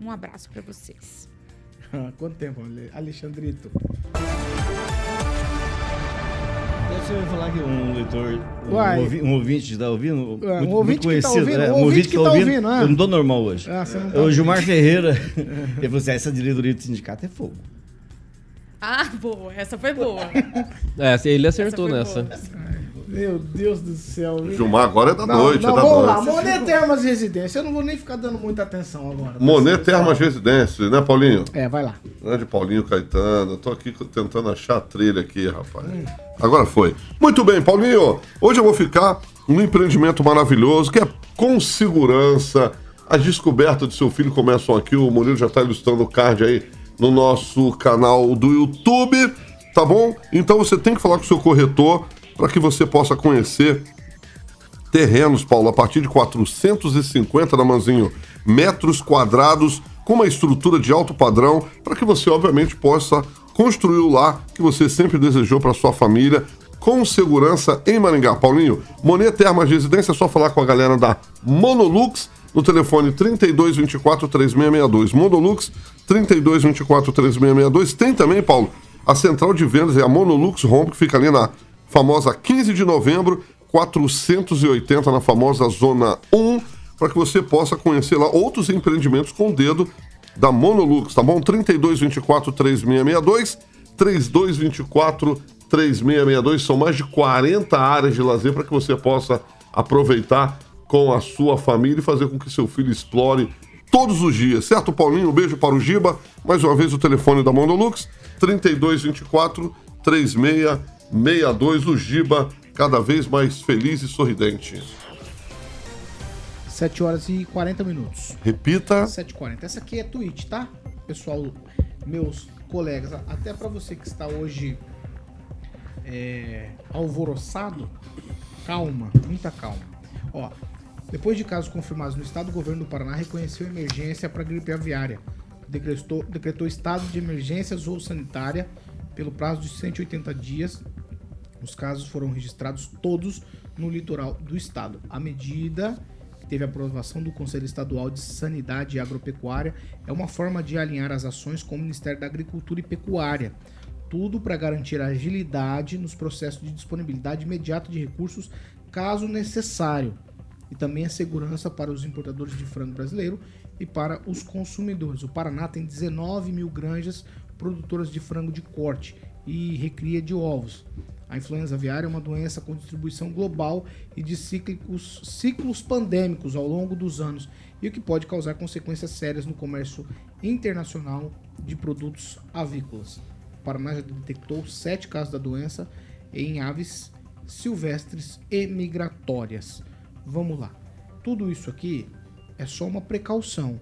Um abraço para vocês. Quanto tempo, Ale- Alexandrito? Você vai falar que um leitor, um, ouvi- um ouvinte está ouvindo? É, um muito, ouvinte muito que tá conhecido, ouvindo, é, um ouvinte que tá ouvindo, ah. Eu não tô normal hoje. Ah, você não tá É o Gilmar Ferreira. Ele falou assim: "Ah, essa diretoria do sindicato é fogo. Ah, boa. Essa foi boa. É, ele acertou Essa nessa. Meu Deus do céu. viu? Gilmar agora é da Não, noite, não, é da vamos lá. noite. Monet Termas Residência. Eu não vou nem ficar dando muita atenção agora. Monet Termas Residência, né, Paulinho? É, vai lá. Grande Paulinho Caetano. Eu tô aqui tentando achar a trilha aqui, rapaz. Agora foi. Muito bem, Paulinho. Hoje eu vou ficar num empreendimento maravilhoso que é com segurança. As descobertas do seu filho começam aqui. O Murilo já está ilustrando o card aí no nosso canal do YouTube. Tá bom? Então você tem que falar com o seu corretor para que você possa conhecer terrenos, Paulo, a partir de 450 da Manzinho metros quadrados, com uma estrutura de alto padrão, para que você, obviamente, possa construir o lar que você sempre desejou para sua família, com segurança em Maringá. Paulinho, Monet Termas Residência, é só falar com a galera da Monolux no telefone 3224-3662. Monolux 3224-3662. Tem também, Paulo, a central de vendas é a Monolux Home, que fica ali na famosa 15 de novembro, 480 na famosa Zona 1, para que você possa conhecer lá outros empreendimentos com o dedo da Monolux, tá bom? 3224-3662, 3224-3662, são mais de 40 áreas de lazer para que você possa aproveitar com a sua família e fazer com que seu filho explore todos os dias, certo, Paulinho? Um beijo para o Giba. Mais uma vez o telefone da Monolux, 3224 3662. O Giba cada vez mais feliz e sorridente. 7 horas e 40 minutos. Repita. 7h40. Essa aqui é Twitch, tá? Pessoal, meus colegas, até pra você que está hoje é, alvoroçado, calma, muita calma. Ó, depois de casos confirmados no estado, o governo do Paraná reconheceu emergência para gripe aviária. Decretou, decretou estado de emergência zoossanitária pelo prazo de 180 dias. Os casos foram registrados todos no litoral do estado. A medida teve aprovação do Conselho Estadual de Sanidade e Agropecuária, é uma forma de alinhar as ações com o Ministério da Agricultura e Pecuária. Tudo para garantir agilidade nos processos de disponibilidade imediata de recursos, caso necessário, e também a segurança para os importadores de frango brasileiro e para os consumidores. O Paraná tem 19 mil granjas produtoras de frango de corte e recria de ovos. A influenza aviária é uma doença com distribuição global e de cíclicos, ciclos pandêmicos ao longo dos anos e o que pode causar consequências sérias no comércio internacional de produtos avícolas. O Paraná já detectou sete casos da doença em aves silvestres e migratórias. Vamos lá. Tudo isso aqui é só uma precaução.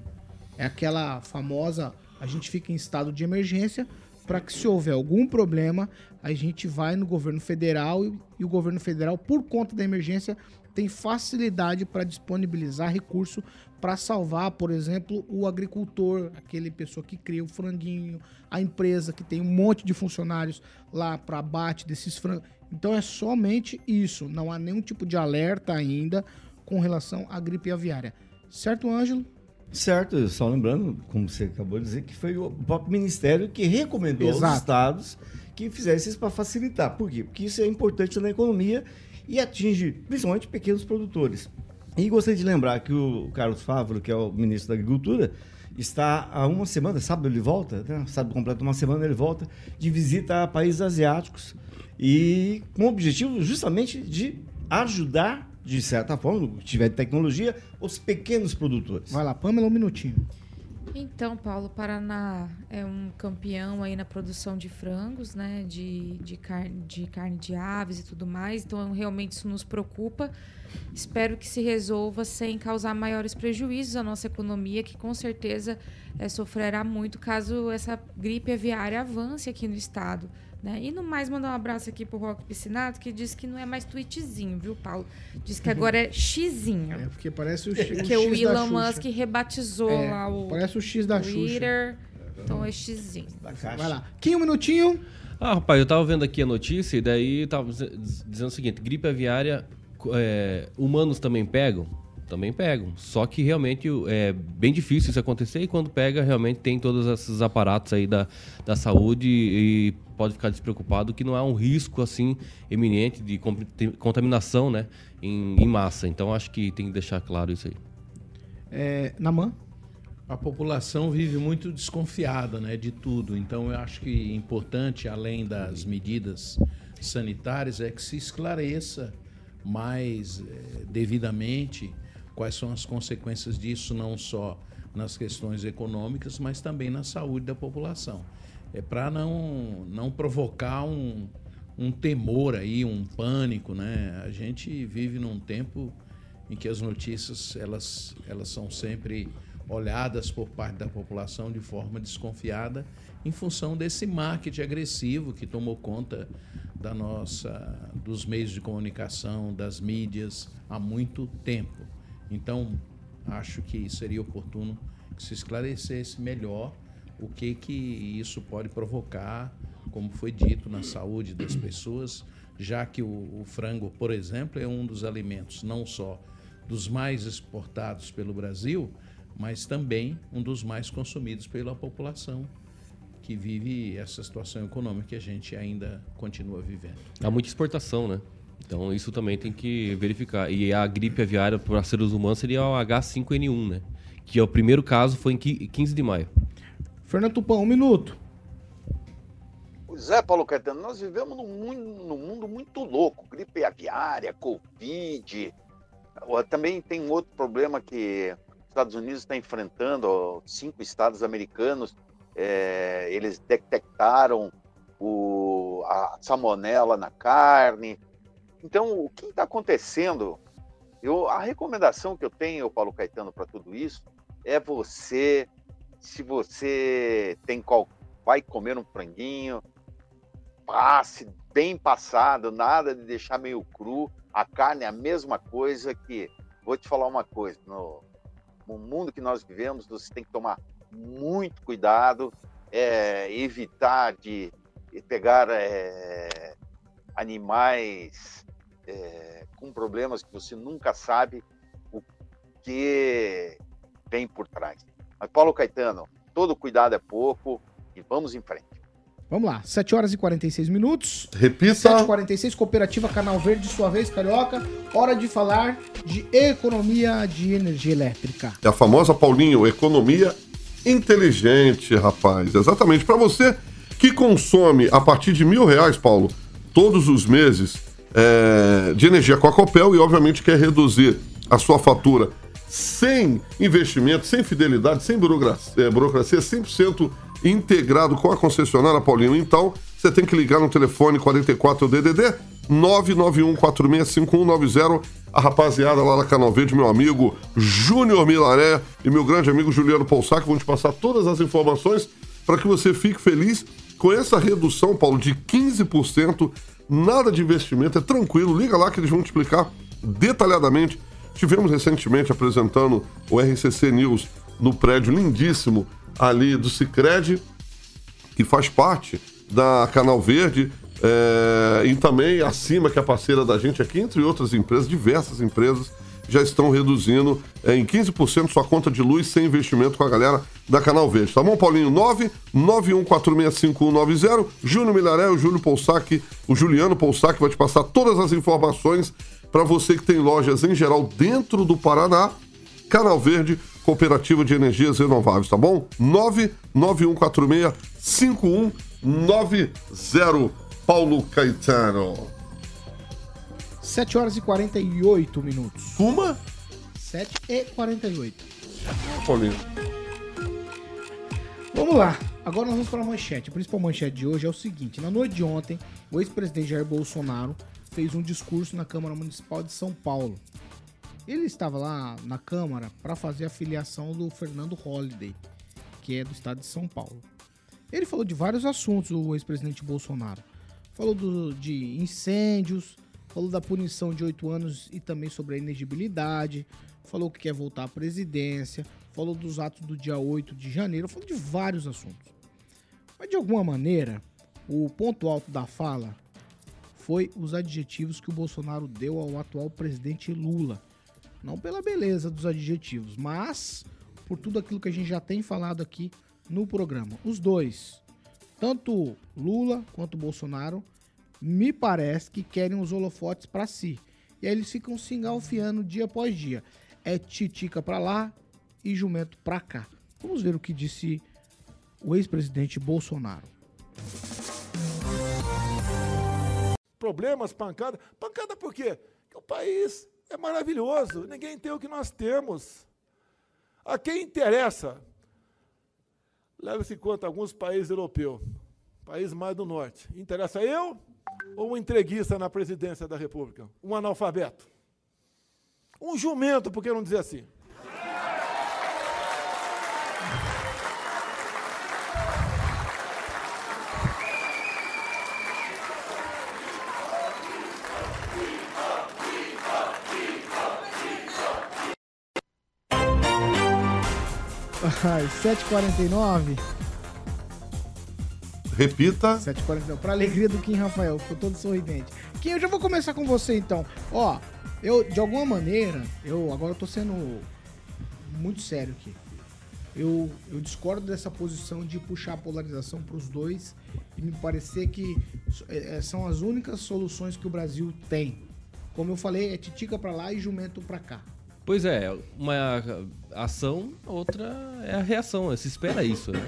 É aquela famosa a gente fica em estado de emergência para que se houver algum problema, a gente vai no governo federal e, e o governo federal, por conta da emergência, tem facilidade para disponibilizar recurso para salvar, por exemplo, o agricultor, aquele pessoa que cria o franguinho, a empresa que tem um monte de funcionários lá para abate desses frangos. Então é somente isso, não há nenhum tipo de alerta ainda com relação à gripe aviária. Certo, Ângelo? Certo, só lembrando, como você acabou de dizer, que foi o próprio Ministério que recomendou Exato. aos estados que fizessem isso para facilitar. Por quê? Porque isso é importante na economia e atinge principalmente pequenos produtores. E gostaria de lembrar que o Carlos Fávaro, que é o ministro da Agricultura, está há uma semana, sábado ele volta, né? sábado completo uma semana ele volta, de visita a países asiáticos e com o objetivo justamente de ajudar, de certa forma, se tiver tecnologia, os pequenos produtores. Vai lá, Pamela, um minutinho. Então, Paulo, o Paraná é um campeão aí na produção de frangos, né? De, de, carne, de carne de aves e tudo mais. Então, realmente isso nos preocupa. Espero que se resolva sem causar maiores prejuízos à nossa economia, que com certeza é, sofrerá muito caso essa gripe aviária avance aqui no estado. Né? E no mais, mandar um abraço aqui pro Rock Piscinato, que diz que não é mais tweetzinho, viu, Paulo? Diz que agora é xizinho. É porque parece o, X- o que X o Elon. Musk rebatizou É, lá o parece o X da Xuxa. Twitter. Então é xizinho. Vai lá. Kim, um minutinho. Ah, rapaz, eu tava vendo aqui a notícia e daí tava diz- dizendo o seguinte: gripe aviária, é, humanos também pegam? Também pegam. Só que realmente é bem difícil isso acontecer e quando pega, realmente tem todos esses aparatos aí da, da saúde e pode ficar despreocupado que não há um risco assim eminente de contaminação, né, em, em massa. Então acho que tem que deixar claro isso aí. É, Naman? A população vive muito desconfiada né, de tudo. Então, eu acho que importante, além das medidas sanitárias, é que se esclareça mais eh, devidamente quais são as consequências disso, não só nas questões econômicas, mas também na saúde da população. É para não, não provocar um, um temor aí, um pânico, né? A gente vive num tempo em que as notícias elas, elas são sempre olhadas por parte da população de forma desconfiada em função desse marketing agressivo que tomou conta da nossa dos meios de comunicação, das mídias há muito tempo. Então, acho que seria oportuno que se esclarecesse melhor o que que isso pode provocar, como foi dito, na saúde das pessoas, já que o, o frango, por exemplo, é um dos alimentos não só dos mais exportados pelo Brasil, mas também um dos mais consumidos pela população que vive essa situação econômica que a gente ainda continua vivendo. Há muita exportação, né? Então isso também tem que verificar. E a gripe aviária para seres humanos seria o H5N1, né? Que é o primeiro caso foi em qui- 15 de maio. Fernando Tupã, um minuto. Pois é, Paulo Caetano, nós vivemos num mundo, num mundo muito louco. Gripe aviária, Covid. Também tem um outro problema que os Estados Unidos está enfrentando. Cinco estados americanos, é, eles detectaram o, a salmonela na carne. Então, o que está acontecendo? Eu, a recomendação que eu tenho, Paulo Caetano, para tudo isso é você, se você tem qual, vai comer um franguinho, passe bem passado, nada de deixar meio cru. A carne é a mesma coisa que, vou te falar uma coisa, no, no mundo que nós vivemos, você tem que tomar muito cuidado, é, evitar de pegar é, animais é, com problemas que você nunca sabe o- que vem por trás. Mas, Paulo Caetano, todo cuidado é pouco e vamos em frente. Vamos lá, 7 horas e 46 minutos. Repita. 7h46, Cooperativa Canal Verde, sua vez, Carioca. Hora de falar de economia de energia elétrica. É a famosa, Paulinho, economia inteligente, rapaz. Exatamente. Para você que consome a partir de mil reais, Paulo, todos os meses é, de energia com a Copel e, obviamente, quer reduzir a sua fatura sem investimento, sem fidelidade, sem burocracia, é, burocracia 100% integrado com a concessionária Paulinho. Então, você tem que ligar no telefone 44 DDD 991465190. A rapaziada lá da Canal Verde, meu amigo Júnior Milaré e meu grande amigo Juliano Poussac vão te passar todas as informações para que você fique feliz com essa redução, Paulo, de 15%. Nada de investimento, é tranquilo. Liga lá que eles vão te explicar detalhadamente. Tivemos recentemente apresentando o RCC News no prédio lindíssimo ali do Cicred, que faz parte da Canal Verde, é, e também a Cima, que é parceira da gente aqui, entre outras empresas, diversas empresas, já estão reduzindo é, em 15% sua conta de luz sem investimento com a galera da Canal Verde. Tá bom, Paulinho? 991465190. Júnior Milaré, o Júlio Poussac, o Juliano Poussac vai te passar todas as informações para você que tem lojas em geral dentro do Paraná. Canal Verde, Cooperativa de Energias Renováveis, tá bom? 991465190. Paulo Caetano. 7 horas e 48 minutos. Uma? 7 e 48. Paulinho. Vamos lá. Agora nós vamos para a manchete. A principal manchete de hoje é o seguinte: na noite de ontem, o ex-presidente Jair Bolsonaro fez um discurso na Câmara Municipal de São Paulo. Ele estava lá na Câmara para fazer a filiação do Fernando Holliday, que é do estado de São Paulo. Ele falou de vários assuntos, o ex-presidente Bolsonaro. Falou do- de incêndios, falou da punição de oito anos e também sobre a inegibilidade, falou que quer voltar à presidência, falou dos atos do dia 8 de janeiro, falou de vários assuntos. Mas de alguma maneira, o ponto alto da fala foi os adjetivos que o Bolsonaro deu ao atual presidente Lula. Não pela beleza dos adjetivos, mas por tudo aquilo que a gente já tem falado aqui no programa. Os dois, tanto Lula quanto Bolsonaro, me parece que querem os holofotes para si. E aí eles ficam se engalfiando dia após dia. É titica para lá e jumento para cá. Vamos ver o que disse o ex-presidente Bolsonaro. problemas, pancada. Pancada por quê? Porque o país é maravilhoso, ninguém tem o que nós temos. A quem interessa? Leva-se em conta alguns países europeus, país mais do norte. Interessa eu ou um entreguista na presidência da República? Um analfabeto? Um jumento, por que não dizer assim? Ai, 7h49. Repita. 7h49. Pra alegria do Kim Rafael, ficou todo sorridente. Kim, eu já vou começar com você então. Ó, eu, de alguma maneira, eu agora eu tô sendo muito sério aqui. Eu, eu discordo dessa posição de puxar a polarização para os dois e me parecer que é, é, são as únicas soluções que o Brasil tem. Como eu falei, é titica para lá e jumento para cá. Pois é, uma ação, outra é a reação, se espera isso, né?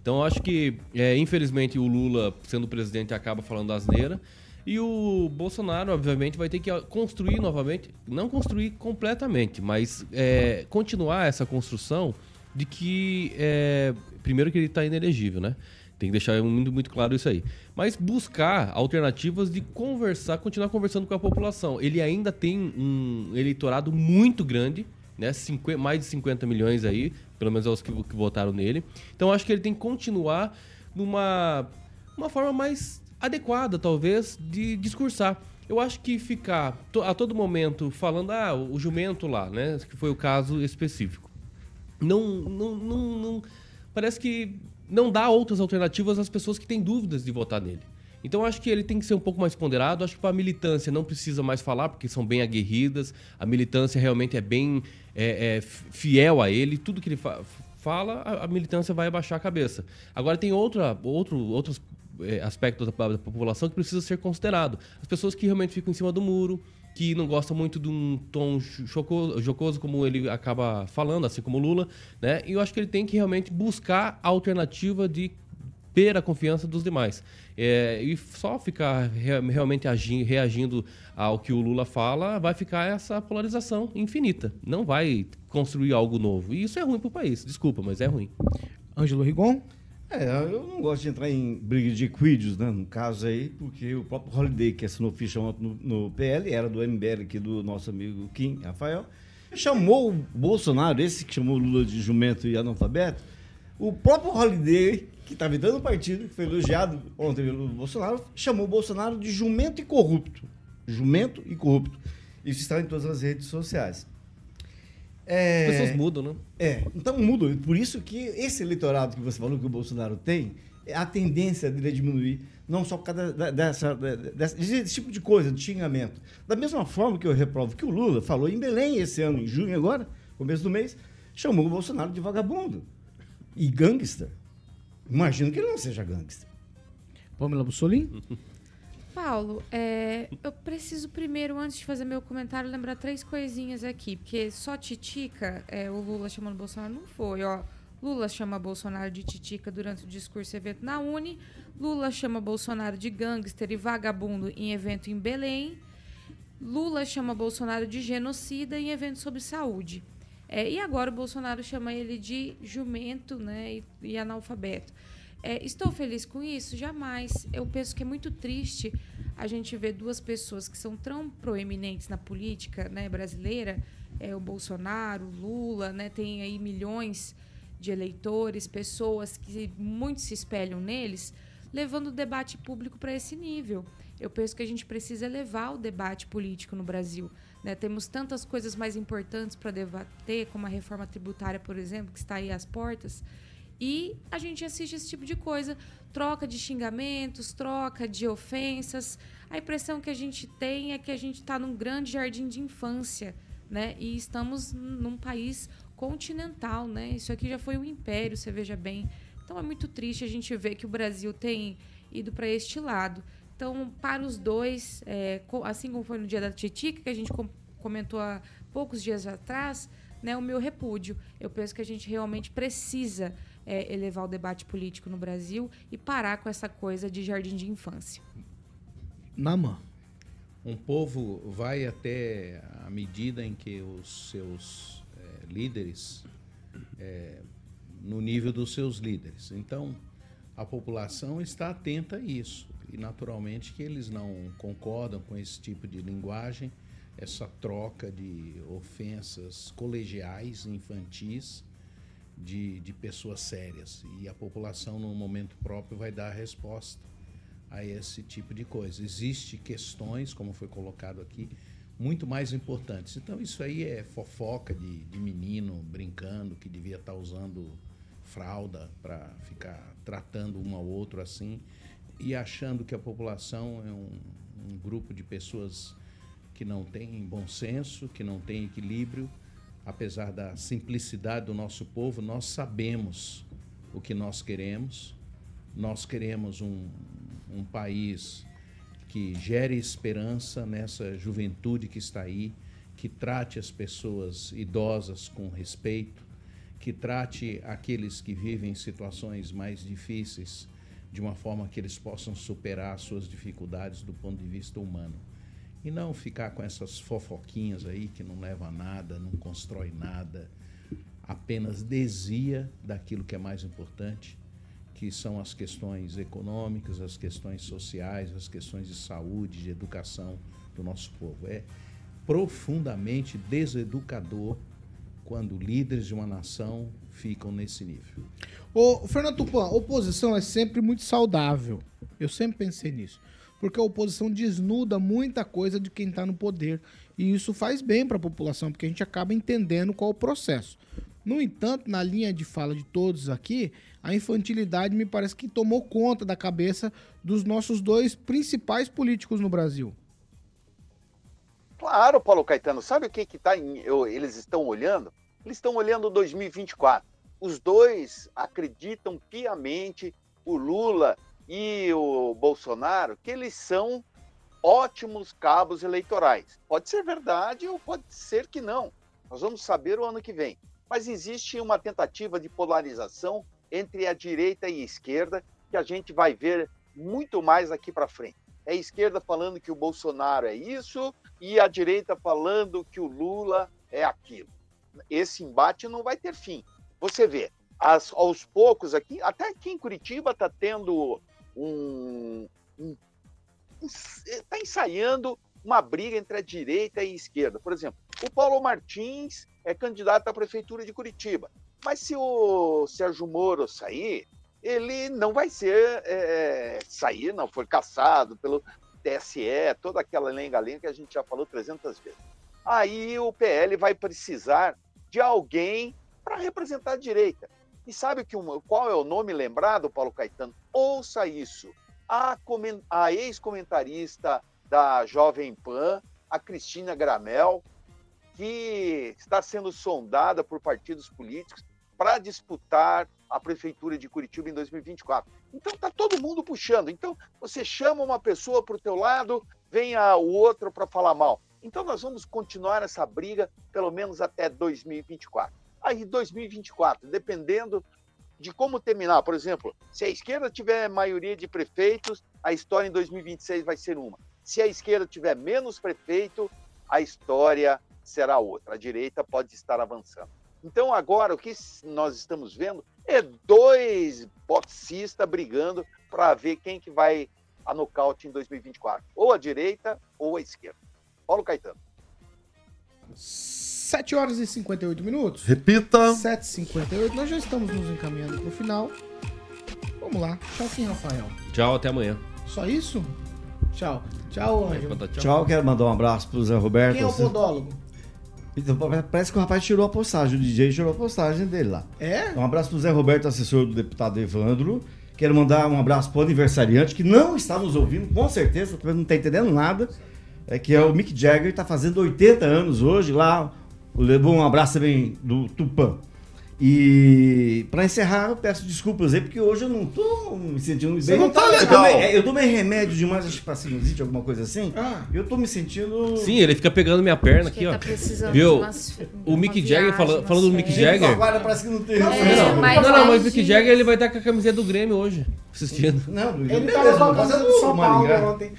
Então eu acho que, é, infelizmente, o Lula, sendo presidente, acaba falando asneira. E o Bolsonaro, obviamente, vai ter que construir novamente, não construir completamente, mas é, continuar essa construção de que, é, primeiro que ele está inelegível, né? Tem que deixar muito, muito claro isso aí. Mas buscar alternativas de conversar, continuar conversando com a população. Ele ainda tem um eleitorado muito grande, né? 50, mais de 50 milhões aí, pelo menos é os que, que votaram nele. Então acho que ele tem que continuar numa uma forma mais adequada, talvez, de discursar. Eu acho que ficar a todo momento falando, ah, o jumento lá, né? Que foi o caso específico. Não, não, não, não parece que não dá outras alternativas às pessoas que têm dúvidas de votar nele. Então acho que ele tem que ser um pouco mais ponderado. Acho que para a militância não precisa mais falar, porque são bem aguerridas. A militância realmente é bem é, é, fiel a ele. Tudo que ele fa fala, a, a, militância vai abaixar a cabeça. Agora tem outra, outro, outros é, aspectos da, da população que precisa ser considerado. As pessoas que realmente ficam em cima do muro, que não gosta muito de um tom chocoso, jocoso, como ele acaba falando, assim como o Lula, né? E eu acho que ele tem que realmente buscar a alternativa de ter a confiança dos demais. É, e só ficar realmente agindo, reagindo ao que o Lula fala, vai ficar essa polarização infinita. Não vai construir algo novo. E isso é ruim para o país. Desculpa, mas é ruim. Ângelo Rigon? É, eu não gosto de entrar em briga de equídeos, né, no caso aí, porque o próprio Holiday, que assinou ficha ontem no, no PL, era do MBL aqui do nosso amigo Kim Rafael, chamou o Bolsonaro, esse que chamou Lula de jumento e analfabeto, o próprio Holiday, que está vitando o partido, que foi elogiado ontem pelo Bolsonaro, chamou o Bolsonaro de jumento e corrupto. Jumento e corrupto. Isso está em todas as redes sociais. É, As pessoas mudam, né? É, então mudam. Por isso que esse eleitorado que você falou que o Bolsonaro tem, a tendência dele é diminuir, não só por causa dessa, dessa, desse tipo de coisa, de xingamento. Da mesma forma que eu reprovo que o Lula falou em Belém esse ano, em junho agora, começo do mês, chamou o Bolsonaro de vagabundo e gangster. Imagino que ele não seja gangster. Pamela Bussolini? Paulo, é, eu preciso primeiro, antes de fazer meu comentário, lembrar três coisinhas aqui. Porque só titica, é, o Lula chamando Bolsonaro, não foi. Ó, Lula chama Bolsonaro de titica durante o discurso e evento na Uni. Lula chama Bolsonaro de gangster e vagabundo em evento em Belém. Lula chama Bolsonaro de genocida em evento sobre saúde. É, e agora o Bolsonaro chama ele de jumento né, e, e analfabeto. É, estou feliz com isso? Jamais. Eu penso que é muito triste a gente ver duas pessoas que são tão proeminentes na política né, brasileira, é, o Bolsonaro, o Lula, né, tem aí milhões de eleitores, pessoas que muito se espelham neles, levando o debate público para esse nível. Eu penso que a gente precisa elevar o debate político no Brasil. Né? Temos tantas coisas mais importantes para debater, como a reforma tributária, por exemplo, que está aí às portas. E a gente assiste esse tipo de coisa, troca de xingamentos, troca de ofensas. A impressão que a gente tem é que a gente está num grande jardim de infância, né? E estamos num país continental, né? Isso aqui já foi um império, você veja bem. Então é muito triste a gente ver que o Brasil tem ido para este lado. Então, para os dois, é, assim como foi no dia da Titica, que a gente comentou há poucos dias atrás, né, o meu repúdio. Eu penso que a gente realmente precisa é, elevar o debate político no Brasil e parar com essa coisa de jardim de infância. Namã. Um povo vai até a medida em que os seus é, líderes, é, no nível dos seus líderes. Então, a população está atenta a isso. E, naturalmente, que eles não concordam com esse tipo de linguagem, essa troca de ofensas colegiais, infantis, de, de pessoas sérias. E a população, no momento próprio, vai dar a resposta a esse tipo de coisa. Existem questões, como foi colocado aqui, muito mais importantes. Então, isso aí é fofoca de, de menino brincando que devia estar usando fralda para ficar tratando um ao outro assim e achando que a população é um, um grupo de pessoas que não tem bom senso, que não tem equilíbrio apesar da simplicidade do nosso povo, nós sabemos o que nós queremos. Nós queremos um, um país que gere esperança nessa juventude que está aí, que trate as pessoas idosas com respeito, que trate aqueles que vivem em situações mais difíceis de uma forma que eles possam superar suas dificuldades do ponto de vista humano. E não ficar com essas fofoquinhas aí que não leva a nada, não constrói nada, apenas desvia daquilo que é mais importante, que são as questões econômicas, as questões sociais, as questões de saúde, de educação do nosso povo. É profundamente deseducador quando líderes de uma nação ficam nesse nível. O Fernando Tupan, oposição é sempre muito saudável. Eu sempre pensei nisso porque a oposição desnuda muita coisa de quem está no poder. E isso faz bem para a população, porque a gente acaba entendendo qual é o processo. No entanto, na linha de fala de todos aqui, a infantilidade me parece que tomou conta da cabeça dos nossos dois principais políticos no Brasil. Claro, Paulo Caetano, sabe o que que tá em, eu- eles estão olhando? Eles estão olhando 2024. Os dois acreditam piamente, o Lula e o Bolsonaro, que eles são ótimos cabos eleitorais. Pode ser verdade ou pode ser que não. Nós vamos saber o ano que vem. Mas existe uma tentativa de polarização entre a direita e a esquerda que a gente vai ver muito mais aqui para frente. É a esquerda falando que o Bolsonaro é isso e a direita falando que o Lula é aquilo. Esse embate não vai ter fim. Você vê, as- aos poucos aqui, até aqui em Curitiba está tendo um, um está ensaiando uma briga entre a direita e a esquerda. Por exemplo, o Paulo Martins é candidato à prefeitura de Curitiba, mas se o Sérgio Moro sair, ele não vai ser é, sair, não foi caçado pelo TSE, toda aquela lenga-lenga que a gente já falou 300 vezes. Aí o PL vai precisar de alguém para representar a direita. E sabe que uma- qual é o nome lembrado, Paulo Caetano? Ouça isso. A, a ex-comentarista da Jovem Pan, a Cristina Gramel, que está sendo sondada por partidos políticos para disputar a prefeitura de Curitiba em 2024. Então está todo mundo puxando. Então você chama uma pessoa para o teu lado, vem a- o outro para falar mal. Então nós vamos continuar essa briga pelo menos até 2024. Aí 2024, dependendo de como terminar, por exemplo, se a esquerda tiver maioria de prefeitos, a história em 2026 vai ser uma. Se a esquerda tiver menos prefeito, a história será outra. A direita pode estar avançando. Então agora o que nós estamos vendo é dois boxistas brigando para ver quem que vai a nocaute em 2024, ou a direita ou a esquerda. Paulo Caetano. 7 horas e 58 minutos. Repita. 7h58. Nós já estamos nos encaminhando pro final. Vamos lá. Tchau, sim, Rafael. Tchau, até amanhã. Só isso? Tchau. Tchau, Ângelo. Tchau, quero mandar um abraço pro Zé Roberto. Quem é o podólogo? Então, parece que o rapaz tirou a postagem, o DJ tirou a postagem dele lá. É? Um abraço pro Zé Roberto, assessor do deputado Evandro. Quero mandar um abraço pro aniversariante, que não está nos ouvindo, com certeza, não está entendendo nada. É que é o Mick Jagger, está fazendo 80 anos hoje lá. Levou um abraço também do Tupã. E para encerrar, eu peço desculpas aí, porque hoje eu não tô me sentindo Você bem. não tá Eu legal. tomei- é, Eu tomei remédio demais, acho que pra sinusite, alguma coisa assim. Ah. Eu tô me sentindo. Sim, ele fica pegando minha perna aqui, ele ó. tá precisando Viu? de umas- o Mick Jagger, fala- falando do Mick. Jagger. Agora parece que não tem. Não, É, não, mas não, não, mas o Mick Jagger ele vai estar com a camiseta do Grêmio hoje, assistindo. Não, do Ele beleza, tava com a passa do São Paulo ontem.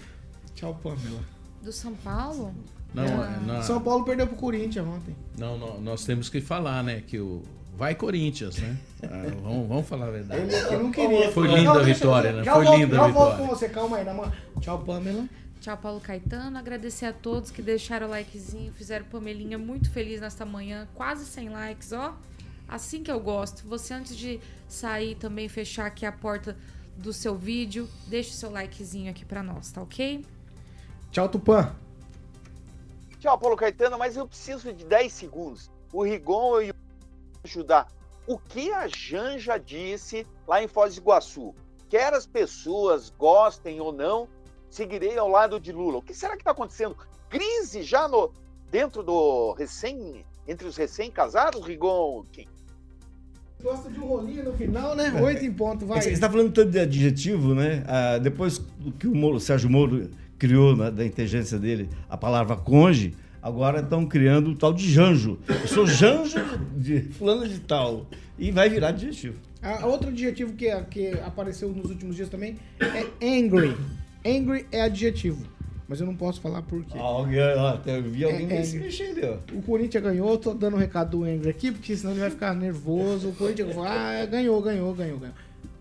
Tchau, Pamela. Do São Paulo? Não, Ah. é, não, São Paulo perdeu pro Corinthians ontem. não, não, nós temos que falar, né? Que o. Vai Corinthians, né? Ah, vamos, vamos falar a verdade. Ele aqui não queria. Foi linda Não, a vitória, eu- né? já Foi volto- linda já a volto vitória. com você, calma aí, namorado. Tchau, Pamela. Tchau, Paulo Caetano. Agradecer a todos que deixaram o likezinho, fizeram Pamelinha muito feliz nesta manhã, quase 100 likes, ó. Assim que eu gosto. Você, antes de sair, também fechar aqui a porta do seu vídeo, deixa o seu likezinho aqui pra nós, tá ok? Tchau, Tupã. Tchau, Paulo Caetano, mas eu preciso de 10 segundos. O Rigon e o ajudar. O que a Janja disse lá em Foz do Iguaçu? Quer as pessoas gostem ou não, seguirei ao lado de Lula. O que será que está acontecendo? Crise já no, dentro do recém, entre os recém-casados, Rigon? Quem? Gosta de um rolinho no final, né? Oito em ponto, vai. Você está falando tanto de adjetivo, né? Ah, depois do que o Moro- Sérgio Moro criou né, da inteligência dele a palavra conge, agora estão criando o tal de janjo. Eu sou janjo de fulano de tal. E vai virar adjetivo. A, a outro adjetivo que, que apareceu nos últimos dias também é angry. Angry é adjetivo. Mas eu não posso falar por quê. Alguém, eu vi alguém É, bicho aí, ó. O Corinthians ganhou, tô dando o recado do Angry aqui, porque senão ele vai ficar nervoso. O Corinthians ah, ganhou, ganhou, ganhou, ganhou.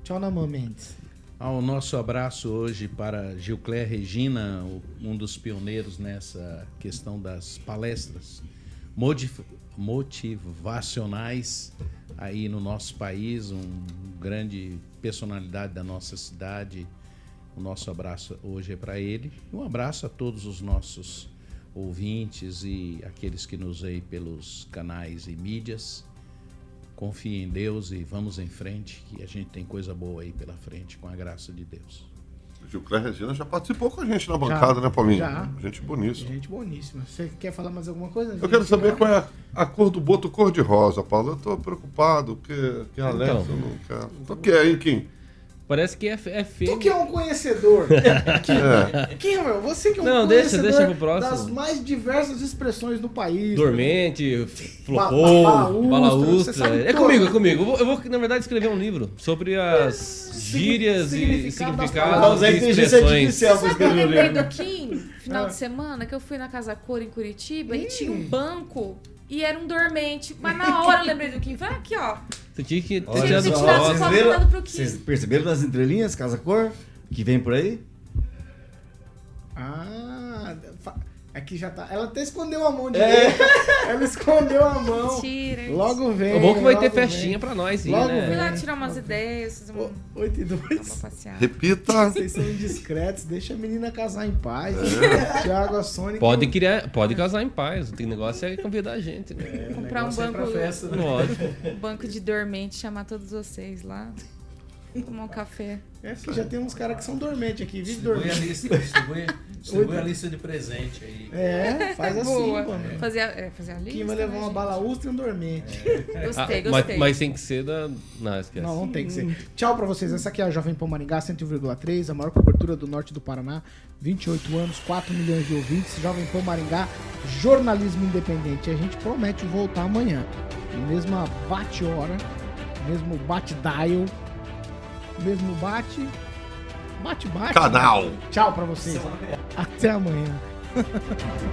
Tchau, Naman Mendes. Ah, o nosso abraço hoje para Gilcler Regina, um dos pioneiros nessa questão das palestras motivacionais aí no nosso país, um grande personalidade da nossa cidade. O nosso abraço hoje é para ele. Um abraço a todos os nossos ouvintes e aqueles que nos veem pelos canais e mídias. Confie em Deus e vamos em frente, que a gente tem coisa boa aí pela frente, com a graça de Deus. Gilcler Regina já participou com a gente na bancada, né, Paulinho? já. Gente boníssima. Gente boníssima. Você quer falar mais alguma coisa? Eu quero saber qual é a, a cor do boto cor-de-rosa, Paulo. Eu tô preocupado, porque que Alex Então. eu não quero. O que é, hein, Kim? Parece que é, é Tu feio. que é um conhecedor. É. Quem, meu? Você que é um Não, deixa- conhecedor deixa pro próximo. das mais diversas expressões do país. Dormente, Ba- flopou, balaústra, É todas. comigo, é comigo. Eu vou, eu vou, na verdade, escrever um livro sobre as gírias e significado das significados palavras. e expressões. Sabe o que eu lembrei do Kim, final Ah. de semana, que eu fui na Casa Cor em Curitiba e tinha um banco e era um dormente. Mas na hora eu lembrei do Kim. Falei, aqui, ó. Você tinha que ter tirado foto. vocês perceberam nas entrelinhas, Casa Cor, que vem por aí? Ah, aqui já tá. Ela até escondeu a mão de É. Ela escondeu a mão. Mentira. Logo vem. É bom que vai ter logo vem. festinha pra nós, Logo Fui né? lá tirar umas ideias, fazer um... O- Oito e dois. passeada. Repita. Vocês são indiscretos, deixa a menina casar em paz. É. Tiago a Sônica. Pode, criar, pode casar em paz. O negócio é convidar a gente, né? Comprar um é banco, pra festa, né? Lógico. um banco de dormente, chamar todos vocês lá. Tomar um café. É que já tem uns caras que são dormentes aqui, vive Distribui a lista, distribui, distribui a lista de presente aí. É, faz assim, Boa. mano. Fazer a, é, fazer a lista. Quem vai levar né, uma gente? balaústra e um dormente. Ah, Gostei, mas, gostei. mas tem que ser da. Não, esquece. Não, não tem que ser. Tchau pra vocês. Essa aqui é a Jovem Pan Maringá 101,3, a maior cobertura do norte do Paraná. 28 anos, 4 milhões de ouvintes. Jovem Pan Maringá, jornalismo independente. A gente promete voltar amanhã. Mesma bate-hora, mesmo bate-dial, mesmo bate. Bate-bate. Canal. Tchau pra vocês. Até amanhã.